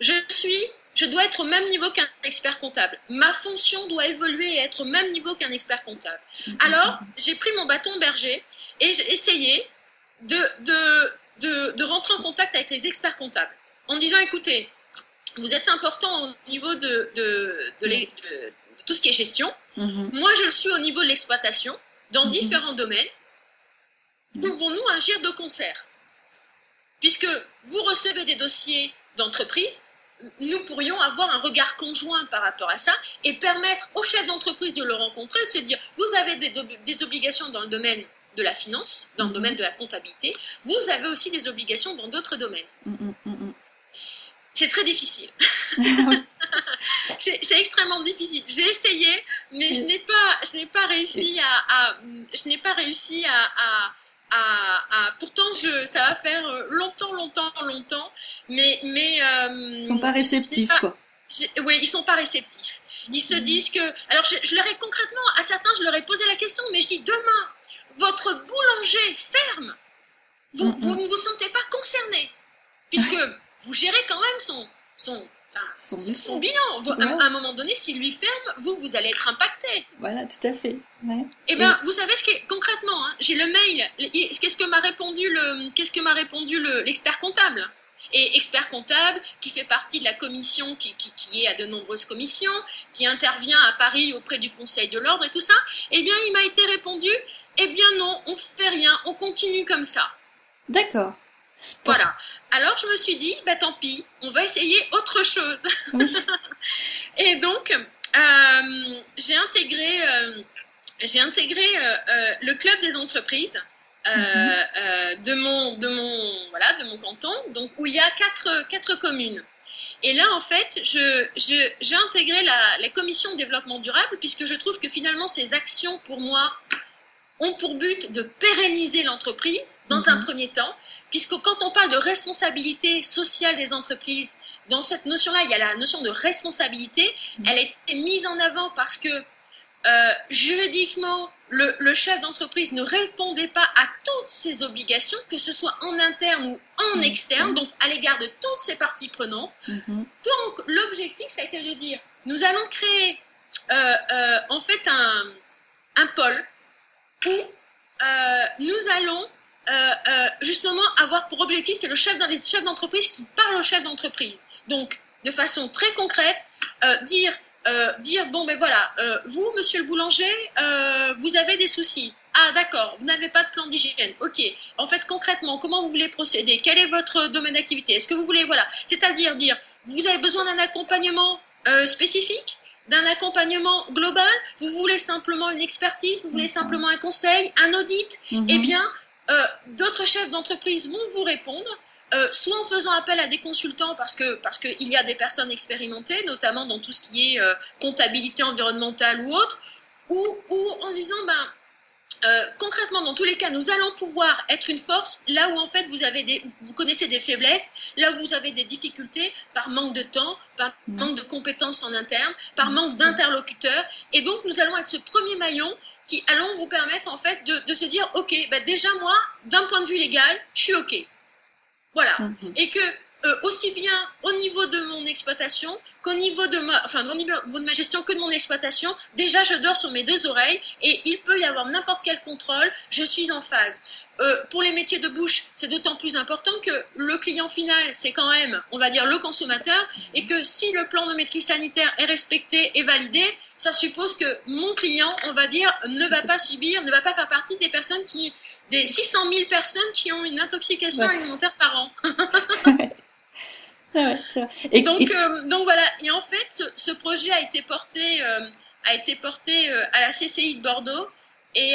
je suis, je dois être au même niveau qu'un expert comptable. Ma fonction doit évoluer et être au même niveau qu'un expert comptable. Alors, j'ai pris mon bâton berger et j'ai essayé de, de, de, rentrer en contact avec les experts comptables en disant, écoutez, vous êtes important au niveau de, de, de, tout ce qui est gestion. Mhm. Moi, je le suis au niveau de l'exploitation dans mhm. différents domaines. Pouvons-nous agir de concert? Puisque vous recevez des dossiers d'entreprise, nous pourrions avoir un regard conjoint par rapport à ça et permettre aux chefs d'entreprise de le rencontrer, de se dire, vous avez des, obligations dans le domaine de la finance, dans le mhm. domaine de la comptabilité, vous avez aussi des obligations dans d'autres domaines. Mm, mm, mm, c'est très difficile. c'est extrêmement difficile. J'ai essayé, mais je n'ai pas, je n'ai pas réussi à, je n'ai pas réussi à à, pourtant je, ça va faire euh, longtemps, longtemps, longtemps, mais mais euh, ils sont pas réceptifs quoi. Oui, ils sont pas réceptifs. Ils se disent que, alors je, leur ai concrètement à certains, je leur ai posé la question, mais je dis demain, votre boulanger ferme, vous, vous ne vous sentez pas concerné, puisque vous gérez quand même son son son, bilan. À, un moment donné, s'il lui ferme, vous, vous allez être impacté. Voilà, tout à fait. Eh bien, vous savez ce qui est concrètement, hein, j'ai le mail. Qu'est-ce que m'a répondu le, qu'est-ce que m'a répondu l'expert comptable? Et expert comptable qui fait partie de la commission qui, qui, est à de nombreuses commissions, qui intervient à Paris auprès du Conseil de l'ordre et tout ça, eh bien, il m'a été répondu, eh bien non, on fait rien, on continue comme ça. D'accord. Voilà. Alors je me suis dit, bah tant pis, on va essayer autre chose. et donc, euh, j'ai intégré, euh, j'ai intégré euh, le club des entreprises. Mhm. de mon de mon voilà de mon canton donc où il y a quatre quatre communes et là en fait je j'ai intégré la, la commission de développement durable puisque je trouve que finalement ces actions pour moi ont pour but de pérenniser l'entreprise dans un mhm. premier temps, puisque quand on parle de responsabilité sociale des entreprises, dans cette notion-là, il y a la notion de responsabilité. Mhm. Elle a été mise en avant parce que euh, juridiquement, le, le chef d'entreprise ne répondait pas à toutes ses obligations, que ce soit en interne ou en mhm. externe, donc à l'égard de toutes ses parties prenantes. Donc l'objectif, ça a été de dire, nous allons créer euh, euh, en fait un, un pôle euh, nous allons euh, euh, justement avoir pour objectif, c'est le chef dans les chefs d'entreprise qui parle au chef d'entreprise. Donc, de façon très concrète, dire bon ben voilà, vous, monsieur le boulanger, vous avez des soucis. Ah d'accord, vous n'avez pas de plan d'hygiène. Ok. En fait, concrètement, comment vous voulez procéder? Quel est votre domaine d'activité? Est-ce que vous voulez voilà, c'est-à-dire dire, vous avez besoin d'un accompagnement spécifique? D'un accompagnement global, vous voulez simplement une expertise, vous voulez simplement un conseil, un audit, mhm. eh bien, euh, d'autres chefs d'entreprise vont vous répondre, euh, soit en faisant appel à des consultants parce que parce qu'il y a des personnes expérimentées, notamment dans tout ce qui est euh, comptabilité environnementale ou autre, ou, ou en disant ben euh, concrètement, dans tous les cas, nous allons pouvoir être une force là où en fait vous avez des, vous connaissez des faiblesses, là où vous avez des difficultés par manque de temps, par manque de compétences en interne, par manque d'interlocuteurs, et donc nous allons être ce premier maillon qui allons vous permettre en fait de, de se dire, ok, bah déjà moi, d'un point de vue légal, je suis ok, voilà, mm-hmm. et que euh, aussi bien au niveau de mon exploitation qu'au niveau de ma, enfin, au niveau de ma gestion que de mon exploitation. Déjà, je dors sur mes deux oreilles et il peut y avoir n'importe quel contrôle. Je suis en phase. Euh, pour les métiers de bouche, c'est d'autant plus important que le client final, c'est quand même, on va dire, le consommateur, et que si le plan de maîtrise sanitaire est respecté et validé, ça suppose que mon client, on va dire, ne va pas subir, ne va pas faire partie des personnes qui, des 600 000 personnes qui ont une intoxication alimentaire par an. et, donc, euh, donc voilà. Et en fait, ce, projet a été porté, euh, a été porté euh, à la CCI de Bordeaux et,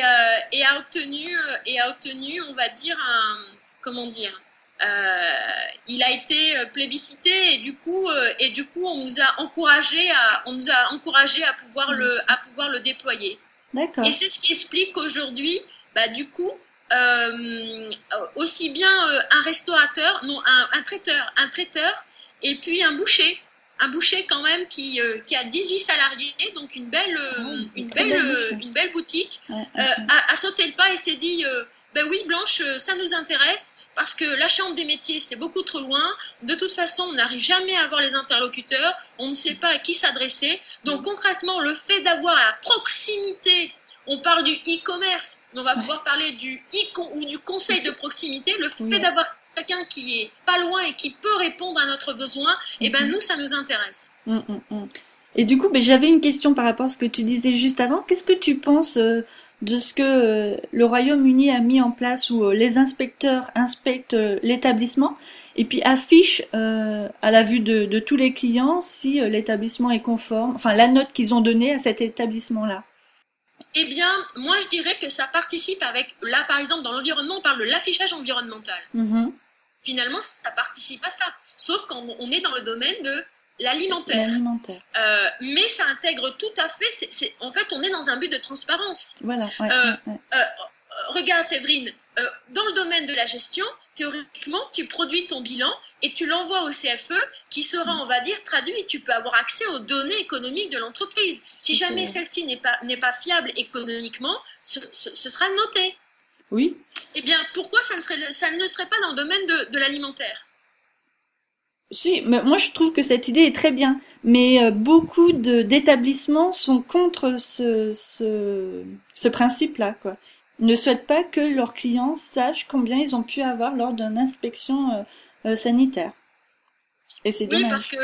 et a obtenu, et a obtenu, on va dire un, comment dire, il a été plébiscité et du coup, et du coup, on nous a encouragé à, on nous a encouragé à pouvoir le, à pouvoir le déployer. D'accord. Et c'est ce qui explique qu'aujourd'hui, bah du coup, aussi bien un restaurateur, non, un, un traiteur, un traiteur et puis un boucher un boucher quand même qui, euh, qui a 18 salariés, donc une belle, euh, Ah, une, belle, belle euh, une belle boutique, Ouais, euh, a, a sauté le pas et s'est dit euh, ben oui Blanche, ça nous intéresse parce que la chambre des métiers c'est beaucoup trop loin. De toute façon, on n'arrive jamais à avoir les interlocuteurs, on ne sait pas à qui s'adresser. Donc concrètement, le fait d'avoir la proximité, on parle du e-commerce, on va Ouais. pouvoir parler du e ou du conseil de proximité, le fait d'avoir quelqu'un qui est pas loin et qui peut répondre à notre besoin, et ben Mhm. nous ça nous intéresse. Mm, mm, mm. Et du coup, ben, j'avais une question par rapport à ce que tu disais juste avant. Qu'est-ce que tu penses euh, de ce que euh, le Royaume-Uni a mis en place où euh, les inspecteurs inspectent l'établissement et puis affichent à la vue de, de tous les clients si l'établissement est conforme, enfin la note qu'ils ont donnée à cet établissement-là? Eh bien, moi je dirais que ça participe avec, là par exemple dans l'environnement, on parle de l'affichage environnemental. Mhm. Finalement, ça participe à ça. Sauf quand on est dans le domaine de l'alimentaire. L'alimentaire. Euh, mais ça intègre tout à fait, c'est, c'est- en fait on est dans un but de transparence. Voilà. Ouais, Euh, ouais, ouais. Euh, regarde Séverine, euh, dans le domaine de la gestion, théoriquement, tu produis ton bilan et tu l'envoies au CFE qui sera, on va dire, traduit. Tu peux avoir accès aux données économiques de l'entreprise. Si jamais celle-ci n'est pas, n'est pas fiable économiquement, ce, ce- ce sera noté. Oui. Eh bien, pourquoi ça ne serait, ça ne serait pas dans le domaine de, de l'alimentaire? Si, mais moi je trouve que cette idée est très bien, mais euh, beaucoup de d'établissements sont contre ce ce, ce principe-là, quoi. Ils ne souhaitent pas que leurs clients sachent combien ils ont pu avoir lors d'une inspection euh, euh, sanitaire. Et c'est Oui, dommage. parce que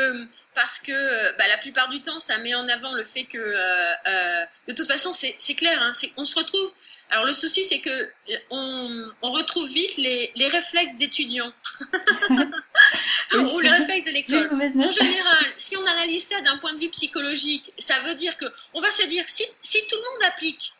parce que bah, la plupart du temps, ça met en avant le fait que, euh, de toute façon, c'est c'est clair, hein, c'est- on se retrouve. Alors le souci, c'est que euh, on, on retrouve vite les, les réflexes d'étudiants ou les réflexes de l'école. En général, si on analyse ça d'un point de vue psychologique, ça veut dire que on va se dire si, si tout le monde applique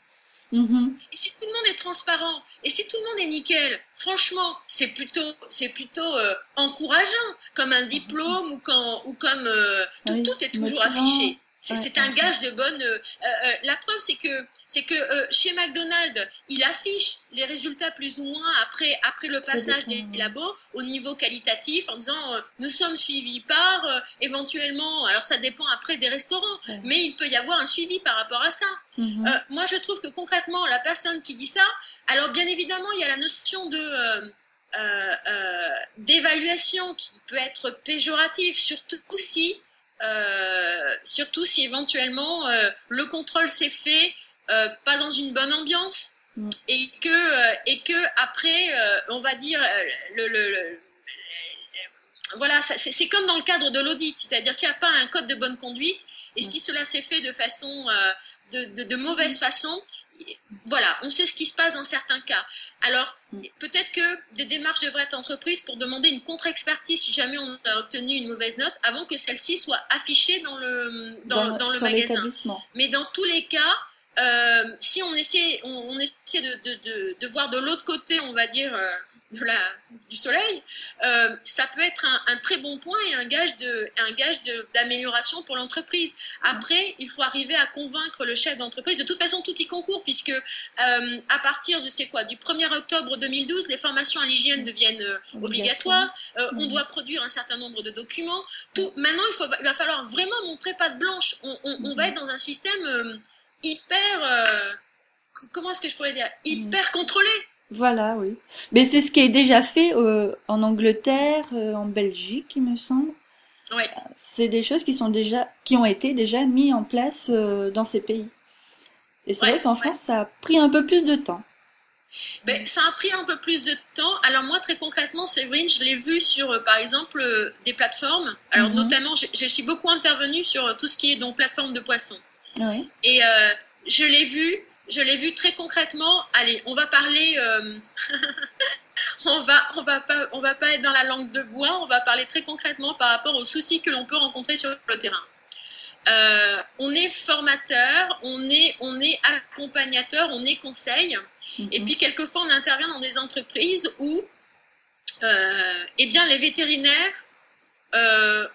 Mhm. et si tout le monde est transparent et si tout le monde est nickel, franchement, c'est plutôt c'est plutôt euh, encourageant comme un diplôme ou quand ou comme euh, tout, Oui, tout est toujours motivant. affiché. C'est un gage de bonne. euh, euh, la preuve, c'est que c'est que euh, chez McDonald's, il affiche les résultats plus ou moins après après le passage des labos au niveau qualitatif en disant euh, nous sommes suivis par euh, éventuellement. Alors ça dépend après des restaurants, Ouais. mais il peut y avoir un suivi par rapport à ça. Mhm. Euh, moi, je trouve que concrètement, la personne qui dit ça, alors bien évidemment, il y a la notion de euh, euh, euh, d'évaluation qui peut être péjorative, surtout si, euh, surtout si éventuellement euh, le contrôle s'est fait euh, pas dans une bonne ambiance. Mm. et que euh, et que après, euh, on va dire euh, le, le, le- voilà, c'est c'est comme dans le cadre de l'audit, c'est-à-dire s'il n'y a pas un code de bonne conduite et si cela s'est fait de façon euh, de, de, de mauvaise façon, voilà, on sait ce qui se passe dans certains cas. Alors, Mm. peut-être que des démarches devraient être entreprises pour demander une contre-expertise si jamais on a obtenu une mauvaise note avant que celle-ci soit affichée dans le, dans, dans le sur magasin. Mais dans tous les cas, euh, si on essaie, on, on essaie de, de, de, de voir de l'autre côté, on va dire, euh, de la, du soleil, euh, ça peut être un, un très bon point et un gage de, un gage d'amélioration pour l'entreprise. Après, il faut arriver à convaincre le chef d'entreprise. De toute façon, tout y concourt puisque euh, à partir de c'est quoi, du 1er octobre 2012, les formations à l'hygiène deviennent euh, obligatoires. On doit produire un certain nombre de documents. Tout, maintenant, il, faut, il va falloir vraiment montrer patte blanche. On, on, on va être dans un système hyper. comment est-ce que je pourrais dire Hyper contrôlé. Voilà, oui. Mais c'est ce qui est déjà fait euh, en Angleterre, euh, en Belgique, il me semble. Ouais. C'est des choses qui sont déjà, qui ont été déjà mis en place euh, dans ces pays. Et c'est Ouais, vrai qu'en ouais. France, ça a pris un peu plus de temps. Ben, ça a pris un peu plus de temps. Alors moi, très concrètement, Séverine, je l'ai vu sur, euh, par exemple, euh, des plateformes. Alors Mhm. notamment, je, je suis beaucoup intervenue sur tout ce qui est donc plateforme de poissons. Oui. Et euh, je l'ai vu, je l'ai vu très concrètement. Allez, on va parler. euh, on va, on va pas, on va pas être dans la langue de bois. On va parler très concrètement par rapport aux soucis que l'on peut rencontrer sur le terrain. Euh, on est formateur, on est, on est accompagnateur, on est conseil. Et Mhm. puis quelquefois, on intervient dans des entreprises où, euh, eh bien, les vétérinaires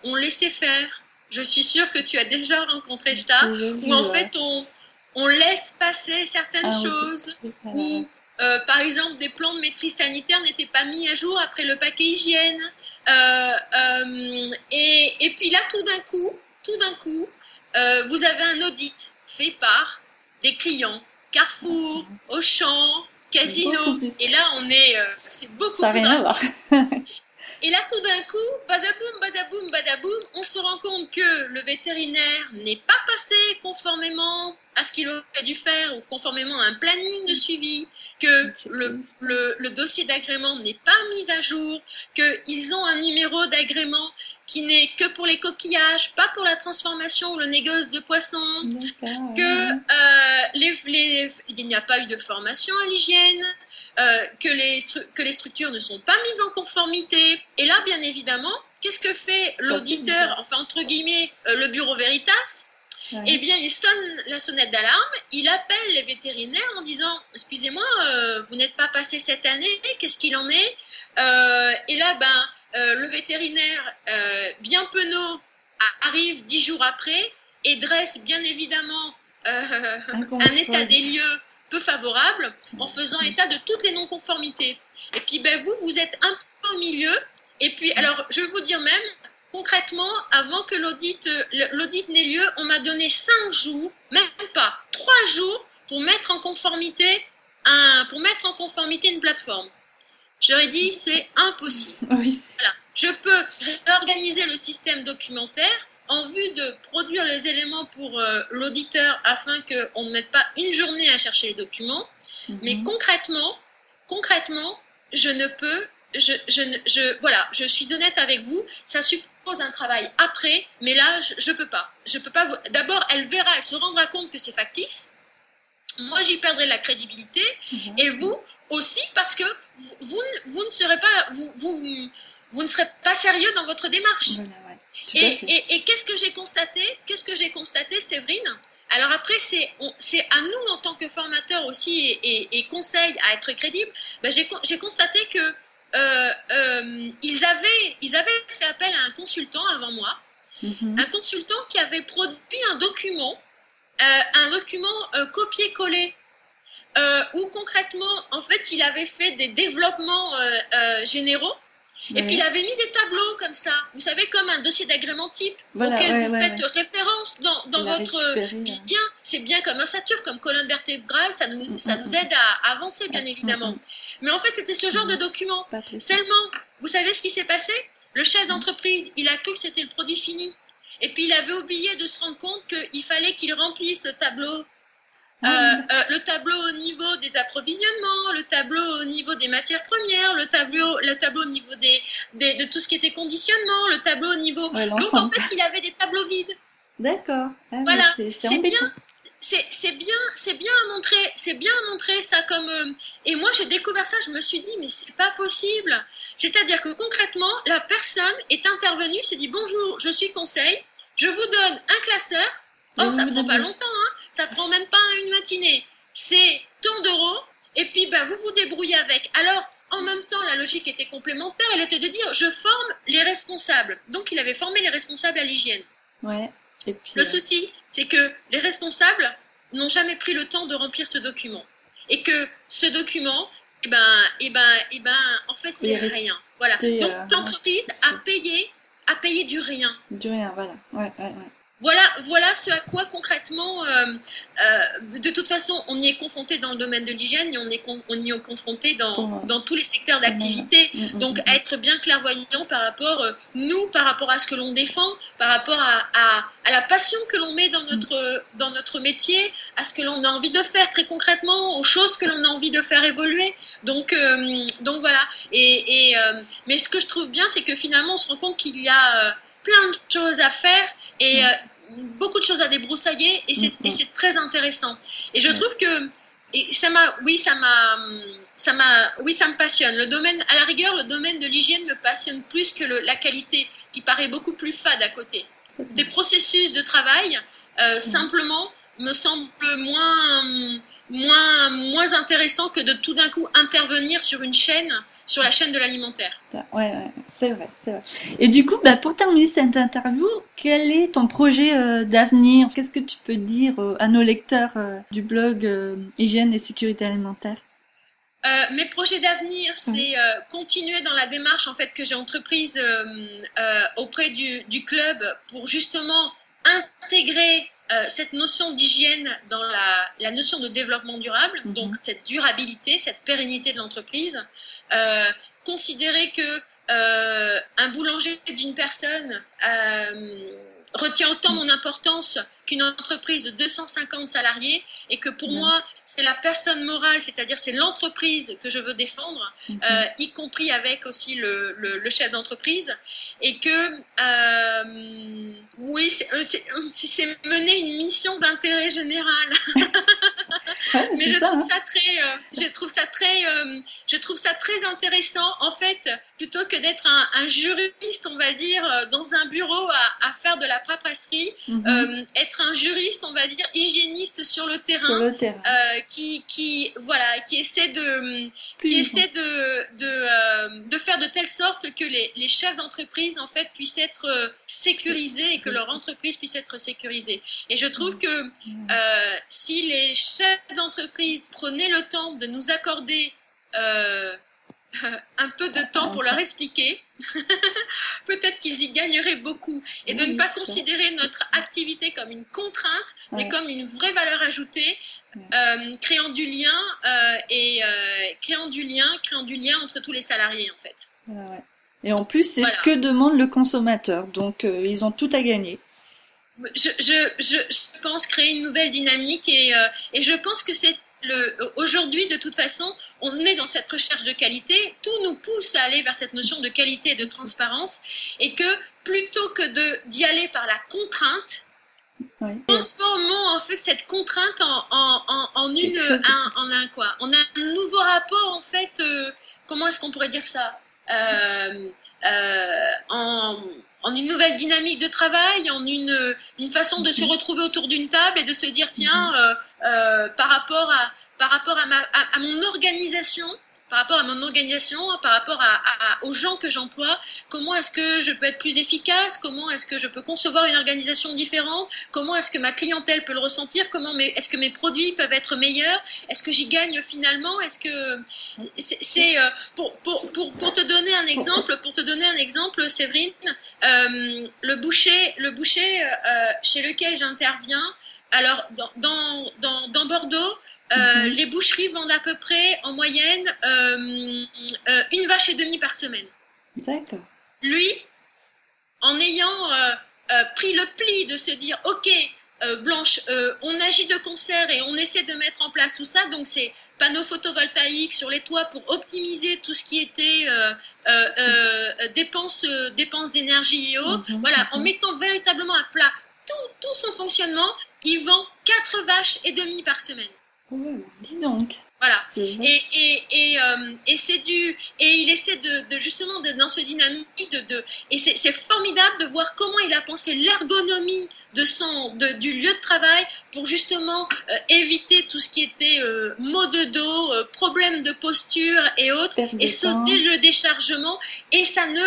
ont laissé faire. Je suis sûre que tu as déjà rencontré ça où en fait on, on laisse passer certaines Ah oui, choses, Voilà. où euh, par exemple, des plans de maîtrise sanitaire n'étaient pas mis à jour après le paquet hygiène. Euh, euh, et, et, puis là, tout d'un coup, tout d'un coup, vous avez un audit fait par des clients, Carrefour, Auchan, Casino. Et là, on est, c'est beaucoup Ça plus drastique. Et là, tout d'un coup, badaboum, badaboum, badaboum, on se rend compte que le vétérinaire n'est pas passé conformément à ce qu'il aurait dû faire ou conformément à un planning de suivi, que le, le, le dossier d'agrément n'est pas mis à jour, qu'ils ont un numéro d'agrément qui n'est que pour les coquillages, pas pour la transformation ou le négoce de poissons, que euh, les, les, il n'y a pas eu de formation à l'hygiène, euh, que, les que les structures ne sont pas mises en conformité. Et là, bien évidemment, qu'est-ce que fait l'auditeur, enfin entre guillemets, euh, le bureau Veritas? Eh bien, il sonne la sonnette d'alarme, il appelle les vétérinaires en disant Excusez-moi, euh, vous n'êtes pas passé cette année, qu'est-ce qu'il en est? Et là, ben, le vétérinaire, bien penaud, arrive dix jours après et dresse bien évidemment un, état des lieux peu favorable en faisant état de toutes les non-conformités. Et puis, ben, vous, vous êtes un peu au milieu. Et puis, alors, je vais vous dire même, concrètement, avant que l'audit, l'audit n'ait lieu, on m'a donné cinq jours, même pas trois jours, pour mettre en conformité un, pour mettre en conformité une plateforme. Ai dit, c'est impossible. Oui. Voilà. Je peux réorganiser le système documentaire en vue de produire les éléments pour euh, l'auditeur afin qu'on ne mette pas une journée à chercher les documents. Mhm. Mais concrètement, concrètement, je ne peux, je, je, je, voilà, je suis honnête avec vous, ça suppose un travail après, mais là, je, ne peux pas. Je peux pas. D'abord, elle verra, elle se rendra compte que c'est factice. Moi, j'y perdrai la crédibilité, mhm. et vous aussi, parce que vous, vous, ne serez pas, vous, vous, vous, ne serez pas sérieux dans votre démarche. Et, et, qu'est-ce que j'ai constaté? Qu'est-ce que j'ai constaté, Séverine? Alors après, c'est à nous en tant que formateurs aussi et, et, conseils à être crédibles. Ben j'ai constaté que euh, euh, ils, avaient, ils avaient fait appel à un consultant avant moi, mhm. un consultant qui avait produit un document, euh, un document copié-collé, où concrètement, en fait, il avait fait des développements généraux et puis il avait mis des tableaux comme ça, vous savez, comme un dossier d'agrément type auquel vous faites référence dans, dans votre bien. C'est bien comme un sature, comme colonne vertébrale, ça nous, ça nous aide à avancer, bien évidemment. Mais en fait, c'était ce genre de document. Seulement, vous savez ce qui s'est passé? Le chef d'entreprise, il a cru que c'était le produit fini. Et puis il avait oublié de se rendre compte qu'il fallait qu'il remplisse le tableau euh, euh, le tableau au niveau des approvisionnements, le tableau au niveau des matières premières, le tableau, le tableau au niveau des, de tout ce qui était conditionnement, le tableau au niveau. Donc en fait, il avait des tableaux vides. D'accord. Ah voilà. C'est bien. C'est bien, c'est bien à montrer, c'est bien à montrer ça comme. Euh, et moi, j'ai découvert ça, je me suis dit, mais c'est pas possible. C'est-à-dire que concrètement, la personne est intervenue, s'est dit bonjour, je suis conseil, je vous donne un classeur. Oh, ça prend pas longtemps, hein ça prend même pas une matinée. C'est tant d'euros, et puis ben, vous vous débrouillez avec. Alors, en même temps, la logique était complémentaire, elle était de dire, je forme les responsables. Donc, il avait formé les responsables à l'hygiène. Ouais. Et puis, le euh, souci, c'est que les responsables n'ont jamais pris le temps de remplir ce document. Et que ce document, eh ben, eh ben, eh ben, en fait, c'est rien. Voilà. Donc, euh, l'entreprise a payé, a payé du rien. Du rien, voilà. Ouais, ouais, ouais. Voilà, voilà ce à quoi concrètement, euh, euh, de toute façon, on y est confronté dans le domaine de l'hygiène et on, est on y est confronté dans, dans tous les secteurs d'activité. Mm, mm, Donc, mm, être bien clairvoyant par rapport, euh, nous, par rapport à ce que l'on défend, par rapport à, à, à la passion que l'on met dans notre, dans notre métier, à ce que l'on a envie de faire très concrètement, aux choses que l'on a envie de faire évoluer. Donc, donc voilà. Et, et mais ce que je trouve bien, c'est que finalement, on se rend compte qu'il y a plein de choses à faire et beaucoup de choses à débroussailler et c'est mm-hmm. très intéressant. Et je trouve que et ça m'a, oui, ça m'a, ça m'a, oui, ça me passionne. Le domaine, à la rigueur, le domaine de l'hygiène me passionne plus que la qualité, qui paraît beaucoup plus fade à côté. Des processus de travail, euh, mm-hmm. simplement, me semblent moins, moins, moins intéressants que de tout d'un coup intervenir sur une chaîne sur la chaîne de l'alimentaire. Ouais, ouais c'est vrai, c'est vrai. Et du coup, bah, pour terminer cette interview, quel est ton projet euh, d'avenir? Qu'est-ce que tu peux dire euh, à nos lecteurs euh, du blog Hygiène et sécurité alimentaire? Mes projets d'avenir, c'est continuer dans la démarche en fait que j'ai entreprise auprès du, du, club pour justement intégrer cette notion d'hygiène dans la, la, notion de développement durable, mhm. donc cette durabilité, cette pérennité de l'entreprise. Considérer que un boulanger d'une personne retient autant mon importance qu'une entreprise de 250 salariés et que pour moi, c'est la personne morale, c'est-à-dire c'est l'entreprise que je veux défendre, euh, y compris avec aussi le, le, le chef d'entreprise, et que euh, oui, euh, c'est mener une mission d'intérêt général. Mais je trouve, hein. ça très, euh, je trouve ça très, euh, je trouve ça très intéressant. En fait, plutôt que d'être un, un, juriste, on va dire, dans un bureau à, à faire de la paperasserie, mhm. être un juriste, on va dire, hygiéniste sur le terrain. Sur le terrain qui, qui, voilà, qui essaie de, qui essaie de, de, euh, de, faire de telle sorte que les, les chefs d'entreprise en fait puissent être euh, sécurisés et que leur entreprise puisse être sécurisée. Et je trouve que euh, si les chefs d'entreprise prenaient le temps de nous accorder euh, un peu de temps pour leur expliquer, peut-être qu'ils y gagneraient beaucoup. Et de ne pas considérer notre activité comme une contrainte, mais comme une vraie valeur ajoutée, euh, créant du lien euh, et créant du lien, créant du lien entre tous les salariés en fait. Et en plus, c'est ce que demande le consommateur, donc ils ont tout à gagner. Je, je, je, je, pense créer une nouvelle dynamique et, et je pense que c'est aujourd'hui, de toute façon, on est dans cette recherche de qualité. Tout nous pousse à aller vers cette notion de qualité et de transparence, et que plutôt que de d'y aller par la contrainte, transformons en fait cette contrainte en, en, en, une un, en un quoi. On a un nouveau rapport en fait. Euh, comment est-ce qu'on pourrait dire ça? Euh, euh, en en une nouvelle dynamique de travail, en une, une façon de se retrouver autour d'une table et de se dire tiens, mhm. euh, euh, par rapport à par rapport à, ma, à, mon organisation, par rapport à mon organisation, par rapport aux gens que j'emploie, comment est-ce que je peux être plus efficace, comment est-ce que je peux concevoir une organisation différente, comment est-ce que ma clientèle peut le ressentir, comment est-ce que mes produits peuvent être meilleurs, est-ce que j'y gagne finalement, est-ce que c'est euh, pour, pour, pour, pour, te donner un exemple, pour te donner un exemple, Séverine, euh, le boucher, le boucher euh, chez lequel j'interviens, alors dans, dans, dans, dans Bordeaux, euh, mhm. Les boucheries vendent à peu près en moyenne euh, euh, une vache et demie par semaine. D'accord. Lui, en ayant pris le pli de se dire, ok, Blanche, on agit de concert et on essaie de mettre en place tout ça. Donc c'est panneaux photovoltaïques sur les toits pour optimiser tout ce qui était dépenses, dépenses d'énergie et autres. Mhm. Voilà, en mhm. mettant véritablement à plat tout, tout son fonctionnement, il vend quatre vaches et demie par semaine dis donc. Voilà. Et, et, et, euh, et c'est du et il essaie de, de justement d'être dans ce dynamique de, de et c'est formidable de voir comment il a pensé l'ergonomie de son de, du lieu de travail pour justement euh, éviter tout ce qui était euh, maux de dos, euh, problèmes de posture et autres et sauter le déchargement et ça ne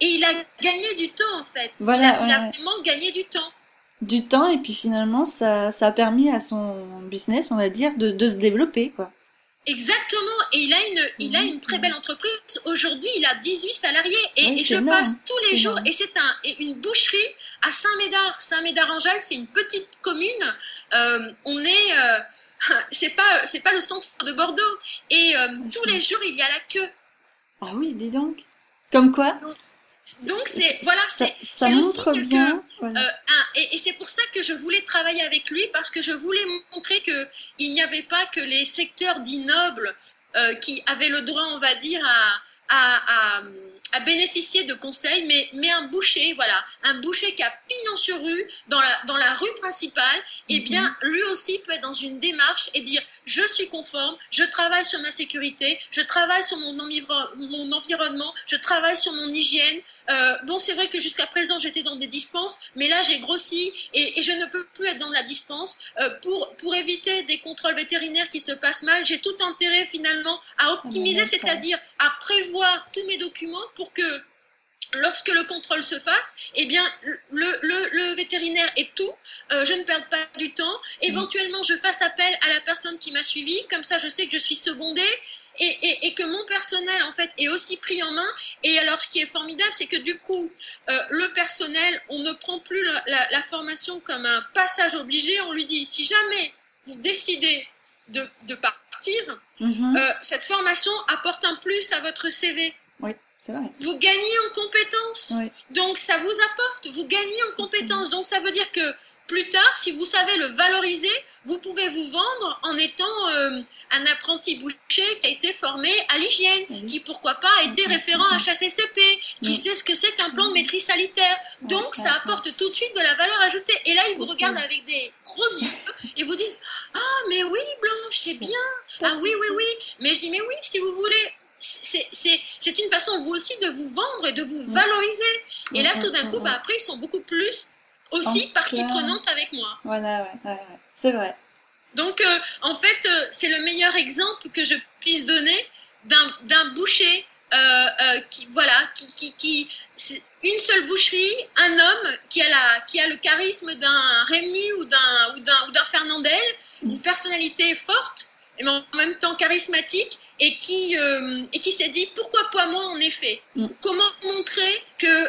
et il a gagné du temps en fait. Voilà, il a vraiment gagné du temps du temps et puis finalement ça, ça a permis à son business, on va dire, de, de se développer quoi. Exactement, et il a une, il a une très belle entreprise. Aujourd'hui, il a 18 salariés et, je passe tous les jours. Et c'est un, et une boucherie à Saint-Médard. Saint-Médard-en-Jalles, c'est une petite commune. Euh, on est, euh, c'est pas, c'est pas le centre de Bordeaux. Et euh, tous les jours, il y a la queue. Ah oui, dis donc. Comme quoi? Donc c'est voilà, c'est ça, montre bien. Euh, et, et c'est pour ça que je voulais travailler avec lui parce que je voulais montrer que il n'y avait pas que les secteurs dits nobles euh, qui avaient le droit, on va dire, à, à, à, à, bénéficier de conseils, mais, mais un boucher, voilà, un boucher qui a pignon sur rue dans la, dans la rue principale, eh mhm. bien, lui aussi peut être dans une démarche et dire je suis conforme, je travaille sur ma sécurité, je travaille sur mon, mon environnement, je travaille sur mon hygiène. Euh, bon, c'est vrai que jusqu'à présent j'étais dans des dispenses, mais là j'ai grossi et, et, je ne peux plus être dans la dispense euh, pour pour éviter des contrôles vétérinaires qui se passent mal. J'ai tout intérêt finalement à optimiser, c'est-à-dire à prévoir tous mes documents pour que lorsque le contrôle se fasse, eh bien, le, le, le vétérinaire est tout, euh, je ne perds pas du temps. Éventuellement, je fasse appel à la personne qui m'a suivi, comme ça, je sais que je suis secondée. et, et, que mon personnel en fait est aussi pris en main. Et alors, ce qui est formidable, c'est que du coup, euh, le personnel, on ne prend plus la, la, formation comme un passage obligé. On lui dit, si jamais vous décidez de, de partir, mhm. euh, cette formation apporte un plus à votre CV. Vrai. Vous gagnez en compétences. Oui. Donc ça vous apporte, vous gagnez en compétences. Donc ça veut dire que plus tard, si vous savez le valoriser, vous pouvez vous vendre en étant euh, un apprenti boucher qui a été formé à l'hygiène, qui pourquoi pas a été référent à HACCP, qui sait ce que c'est qu'un plan de maîtrise sanitaire. Donc ça apporte tout de suite de la valeur ajoutée. Et là, ils vous regardent avec des gros yeux et vous disent Ah, mais oui, Blanche, c'est bien. Ah oui, oui, oui. Mais je dis Mais oui, si vous voulez, c'est une façon vous aussi de vous vendre et de vous valoriser. Et là, tout d'un coup, bah, après, ils sont beaucoup plus aussi partie prenante avec moi. Voilà, ouais, ouais, c'est vrai. Donc, euh, en fait, euh, c'est le meilleur exemple que je puisse donner d'un boucher euh, qui, voilà, qui, qui, qui une seule boucherie, un homme qui a la, qui a le charisme d'un Rému ou d'un ou d'un Fernandel, mm. une personnalité forte, mais en même temps charismatique, et qui et qui s'est dit pourquoi pas moi en effet. Mm. Comment montrer que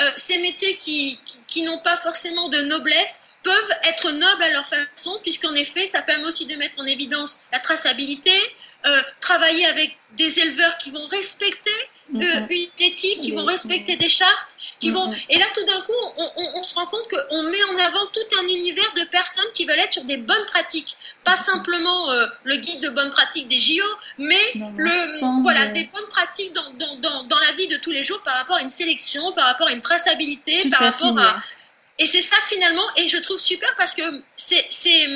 euh, ces métiers qui, qui, n'ont pas forcément de noblesse peuvent être nobles à leur façon, puisqu'en effet, ça permet aussi de mettre en évidence la traçabilité, euh, travailler avec des éleveurs qui vont respecter euh, mhm. une éthique, qui vont respecter des chartes, qui vont. Mhm. Et là, tout d'un coup, on, on, on, se rend compte qu'on met en avant tout un univers de personnes qui veulent être sur des bonnes pratiques, pas simplement euh, le guide de bonnes pratiques des JO, mais le voilà des bonnes pratiques dans, dans, dans, dans, la vie de tous les jours par rapport à une sélection, par rapport à une traçabilité, par rapport à. Et c'est ça finalement, et je trouve super parce que c'est c'est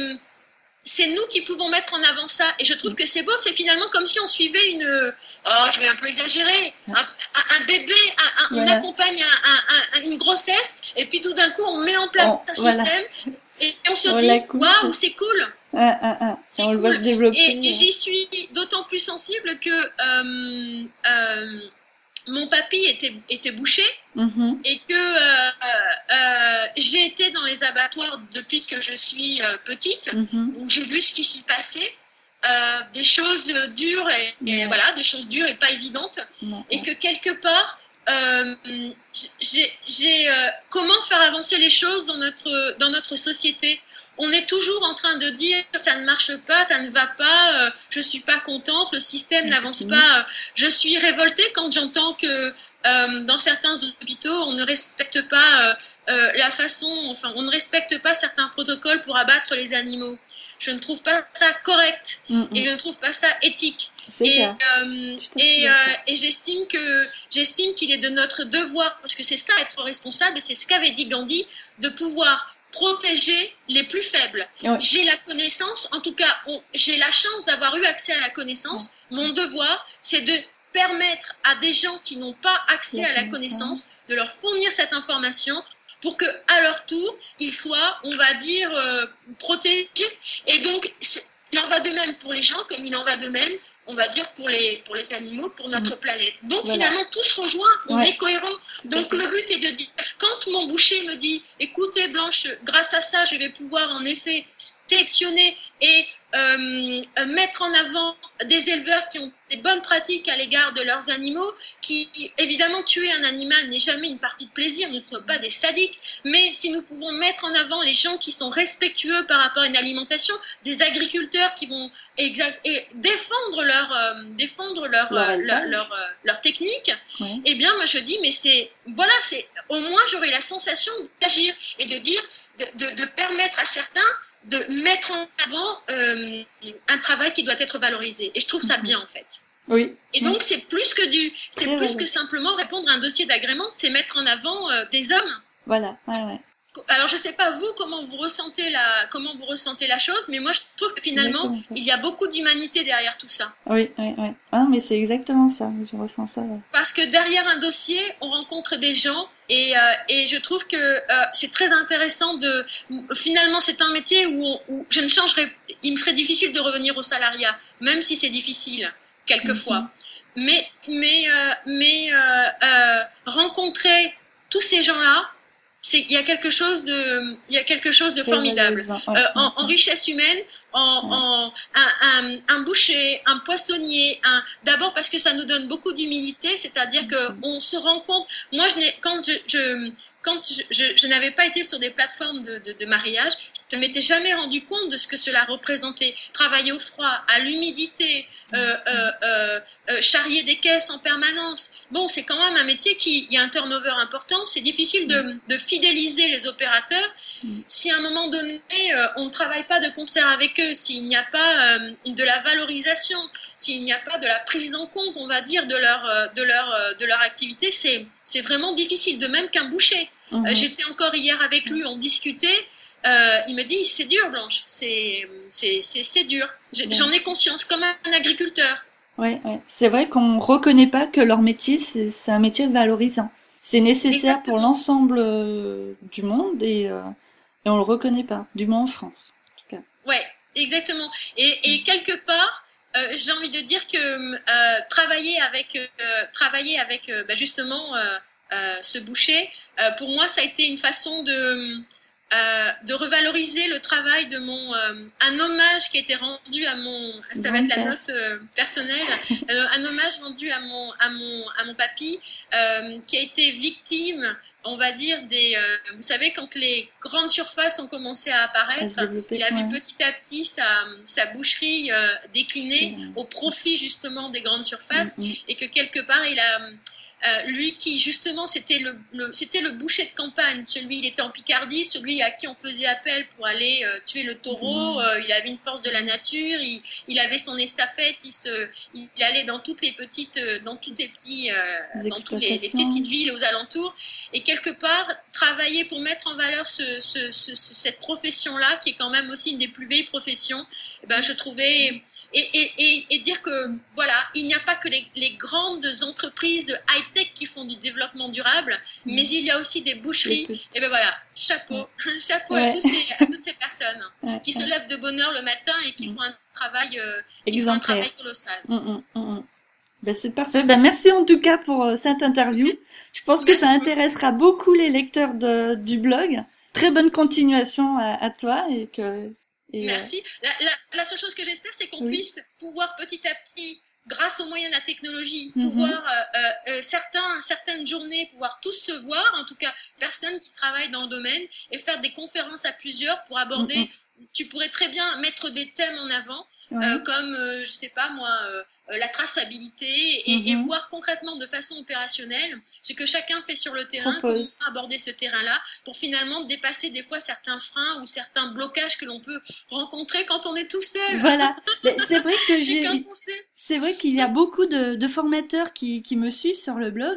c'est nous qui pouvons mettre en avant ça. Et je trouve que c'est beau, c'est finalement comme si on suivait une, oh, je vais un peu exagérer, un, bébé, on accompagne une grossesse, et puis tout d'un coup, on met en place un système, et on se dit, waouh, c'est cool. Ah, ah, ah. on le voit se développer. Et, j'y suis d'autant plus sensible que euh, euh, mon papy était, était boucher mm-hmm. et que euh, euh, j'ai été dans les abattoirs depuis que je suis euh, petite. Mm-hmm. Donc j'ai vu ce qui s'y passait. des choses dures et, voilà des choses dures et pas évidentes et que quelque part j'ai comment faire avancer les choses dans notre dans notre société? On est toujours en train de dire ça ne marche pas, ça ne va pas, euh, je suis pas contente, le système n'avance pas. Je suis révoltée quand j'entends que euh, dans certains hôpitaux, on ne respecte pas euh, la façon, enfin, on ne respecte pas certains protocoles pour abattre les animaux. Je ne trouve pas ça correct mm, mm. et je ne trouve pas ça éthique. Et, et, et j'estime que j'estime qu'il est de notre devoir, parce que c'est ça être responsable, et c'est ce qu'avait dit Gandhi, de pouvoir protéger les plus faibles. J'ai la connaissance, en tout cas, j'ai la chance d'avoir eu accès à la connaissance. Mon devoir, c'est de permettre à des gens qui n'ont pas accès à la connaissance de leur fournir cette information pour que, à leur tour, ils soient, on va dire, euh, protégés. Et donc, il en va de même pour les gens comme il en va de même on va dire, pour les, pour les animaux, pour notre mm. planète. Donc finalement, tout se rejoint, on est cohérent. Donc le but est de dire, quand mon boucher me dit, écoutez Blanche, grâce à ça, je vais pouvoir en effet sélectionner et euh, mettre en avant des éleveurs qui ont des bonnes pratiques à l'égard de leurs animaux, qui évidemment tuer un animal n'est jamais une partie de plaisir, nous ne sommes pas des sadiques, mais si nous pouvons mettre en avant les gens qui sont respectueux par rapport à une alimentation, des agriculteurs qui vont exact et défendre leur euh, défendre leur leur, euh, leur, euh, leur, technique, eh bien moi je dis mais c'est voilà c'est au moins j'aurai la sensation d'agir et de dire de, de, de permettre à certains de mettre en avant euh, un travail qui doit être valorisé. Et je trouve ça bien en fait. Oui. Et donc c'est plus que du, c'est plus que simplement répondre à un dossier d'agrément, c'est mettre en avant euh, des hommes. Voilà. Ouais, ouais. Alors je sais pas vous comment vous ressentez la comment vous ressentez la chose, mais moi je trouve que finalement il y a beaucoup d'humanité derrière tout ça. Oui, oui, oui. Ah mais c'est exactement ça, je ressens ça. Parce que derrière un dossier, on rencontre des gens et, euh, et je trouve que euh, c'est très intéressant de finalement c'est un métier où, où, je ne changerais, il me serait difficile de revenir au salariat, même si c'est difficile quelquefois. Mhm. Mais mais euh, mais rencontrer tous ces gens là il y a quelque chose de, il y a quelque chose de formidable. Euh, en, en, richesse humaine, en, en un, un, un, boucher, un poissonnier, un, d'abord parce que ça nous donne beaucoup d'humilité, c'est-à-dire que on se rend compte. Moi, je n'ai, quand je, je quand je, je, je n'avais pas été sur des plateformes de, de, de mariage, je ne m'étais jamais rendu compte de ce que cela représentait. Travailler au froid, à l'humidité, euh, euh, euh, euh charrier des caisses en permanence. Bon, c'est quand même un métier qui il y a un turnover important. C'est difficile de, de, fidéliser les opérateurs. Si à un moment donné euh, on ne travaille pas de concert avec eux, s'il n'y a pas euh, de la valorisation, s'il n'y a pas de la prise en compte, on va dire, de leur de leur de leur activité, c'est c'est vraiment difficile. De même qu'un boucher. J'étais encore hier avec lui, on discutait. Euh, il me dit c'est dur Blanche, c'est dur. J'en ai conscience comme un agriculteur. Ouais, ouais. c'est vrai qu'on reconnaît pas que leur métier c'est un métier valorisant. C'est nécessaire pour l'ensemble euh, du monde et euh, et on le reconnaît pas, du moins en France. En tout cas. Ouais, exactement. Et et quelque part euh, j'ai envie de dire que travailler avec travailler avec bah justement ce boucher, pour moi ça a été une façon de euh, de revaloriser le travail de mon euh, un hommage qui a été rendu à mon ça va être la note euh, personnelle. Un hommage rendu à mon à mon à mon papy qui a été victime on va dire des vous savez quand les grandes surfaces ont commencé à apparaître il a vu petit à petit sa sa boucherie décliner au profit justement des grandes surfaces mm, mm. et que quelque part il a euh, lui qui justement c'était le, c'était le boucher de campagne, celui il était en Picardie, celui à qui on faisait appel pour aller euh, tuer le taureau. Euh, il avait une force de la nature, il, il avait son estafette, il se, il, allait dans toutes les petites, dans toutes les petits, dans toutes les, les, petites villes aux alentours et quelque part travailler pour mettre en valeur ce, ce, ce, cette profession là qui est quand même aussi une des plus vieilles professions. Eh ben je trouvais et, et, et, dire que voilà, il n'y a pas que les, les grandes entreprises de high-tech qui font du développement durable, mm. mais il y a aussi des boucheries. Et ben voilà, chapeau, chapeau à, tous ces, à, toutes ces personnes qui se lèvent de bonne heure le matin et qui mm. font un travail, euh, qui font un travail colossal. Mm, ben, c'est parfait. Ben, merci en tout cas pour euh, cette interview. Je pense que ça intéressera beaucoup les lecteurs de, du blog. Très bonne continuation à, à toi et que Merci. La, la, la, seule chose que j'espère, c'est qu'on puisse pouvoir petit à petit, grâce aux moyens de la technologie, mhm. pouvoir euh, euh, euh, certains, certaines journées pouvoir tous se voir, en tout cas personnes qui travaillent dans le domaine, et faire des conférences à plusieurs pour aborder. Mhm. Tu pourrais très bien mettre des thèmes en avant euh, comme euh, je sais pas moi euh, la traçabilité et, et, mhm. voir concrètement de façon opérationnelle ce que chacun fait sur le terrain, comment aborder ce terrain-là pour finalement dépasser des fois certains freins ou certains blocages que l'on peut rencontrer quand on est tout seul. Voilà, c'est vrai que j'ai, c'est vrai qu'il y a beaucoup de, de formateurs qui, qui me suivent sur le blog.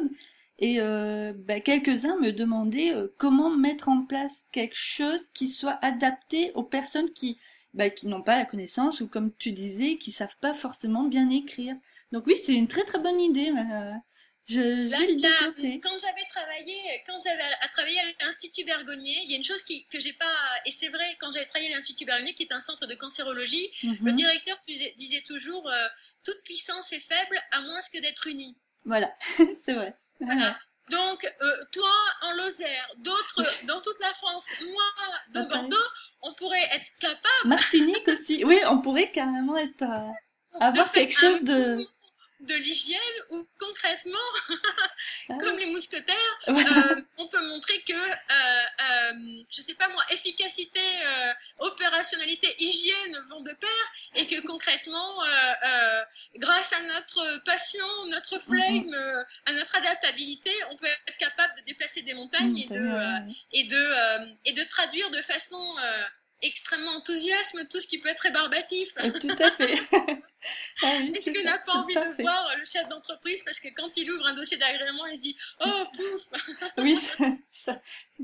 Et euh, bah, quelques-uns me demandaient comment mettre en place quelque chose qui soit adapté aux personnes qui bah, qui n'ont pas la connaissance ou comme tu disais, qui savent pas forcément bien écrire. Donc oui, c'est une très très bonne idée. Euh, je, vais quand j'avais travaillé, quand j'avais à travailler à l'Institut Bergonier, il y a une chose qui, que j'ai pas, et c'est vrai, quand j'avais travaillé à l'Institut Bergonier, qui est un centre de cancérologie, le mhm. directeur disait, toujours, euh, toute puissance est faible à moins que d'être unie. Voilà, c'est vrai. Voilà. Donc, euh, toi en Lozère, d'autres dans toute la France, moi de Bordeaux, pourrait être capable. Martinique aussi, oui, on pourrait carrément être euh, avoir quelque chose de de l'hygiène ou concrètement, ah. comme les mousquetaires, euh, on peut montrer que, euh, euh, je sais pas moi, efficacité, euh, opérationnalité, hygiène vont de pair et que concrètement, euh, grâce à notre passion, notre mhm. flemme, à notre adaptabilité, on peut être capable de déplacer des montagnes et de, et de, et de traduire de façon extrêmement enthousiasme tout ce qui peut être rébarbatif. Tout à fait. ah Est-ce que n'a pas envie de voir le chef d'entreprise parce que quand il ouvre un dossier d'agrément, il se dit Oh, pouf Oui, ça, ça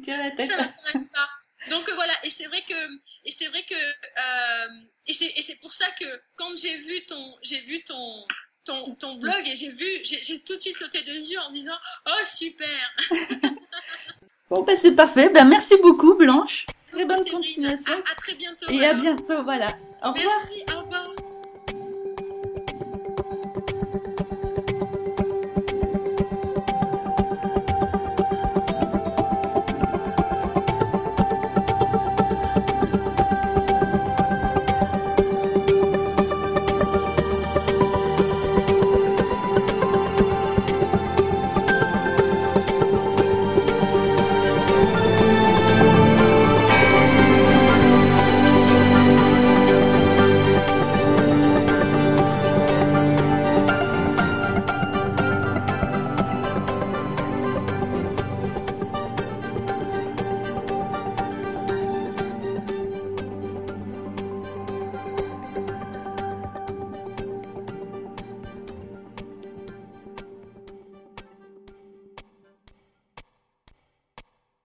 la tête. pas. Donc voilà, et c'est vrai que, et c'est vrai que, euh, et c'est, pour ça que quand j'ai vu ton, j'ai vu ton, ton, ton blog et j'ai vu, j'ai tout de suite sauté des yeux en disant Oh super. bon ben c'est parfait, ben merci beaucoup Blanche. Très bonne continuation. À, à, très bientôt. Et à bientôt, voilà. Au revoir. Merci.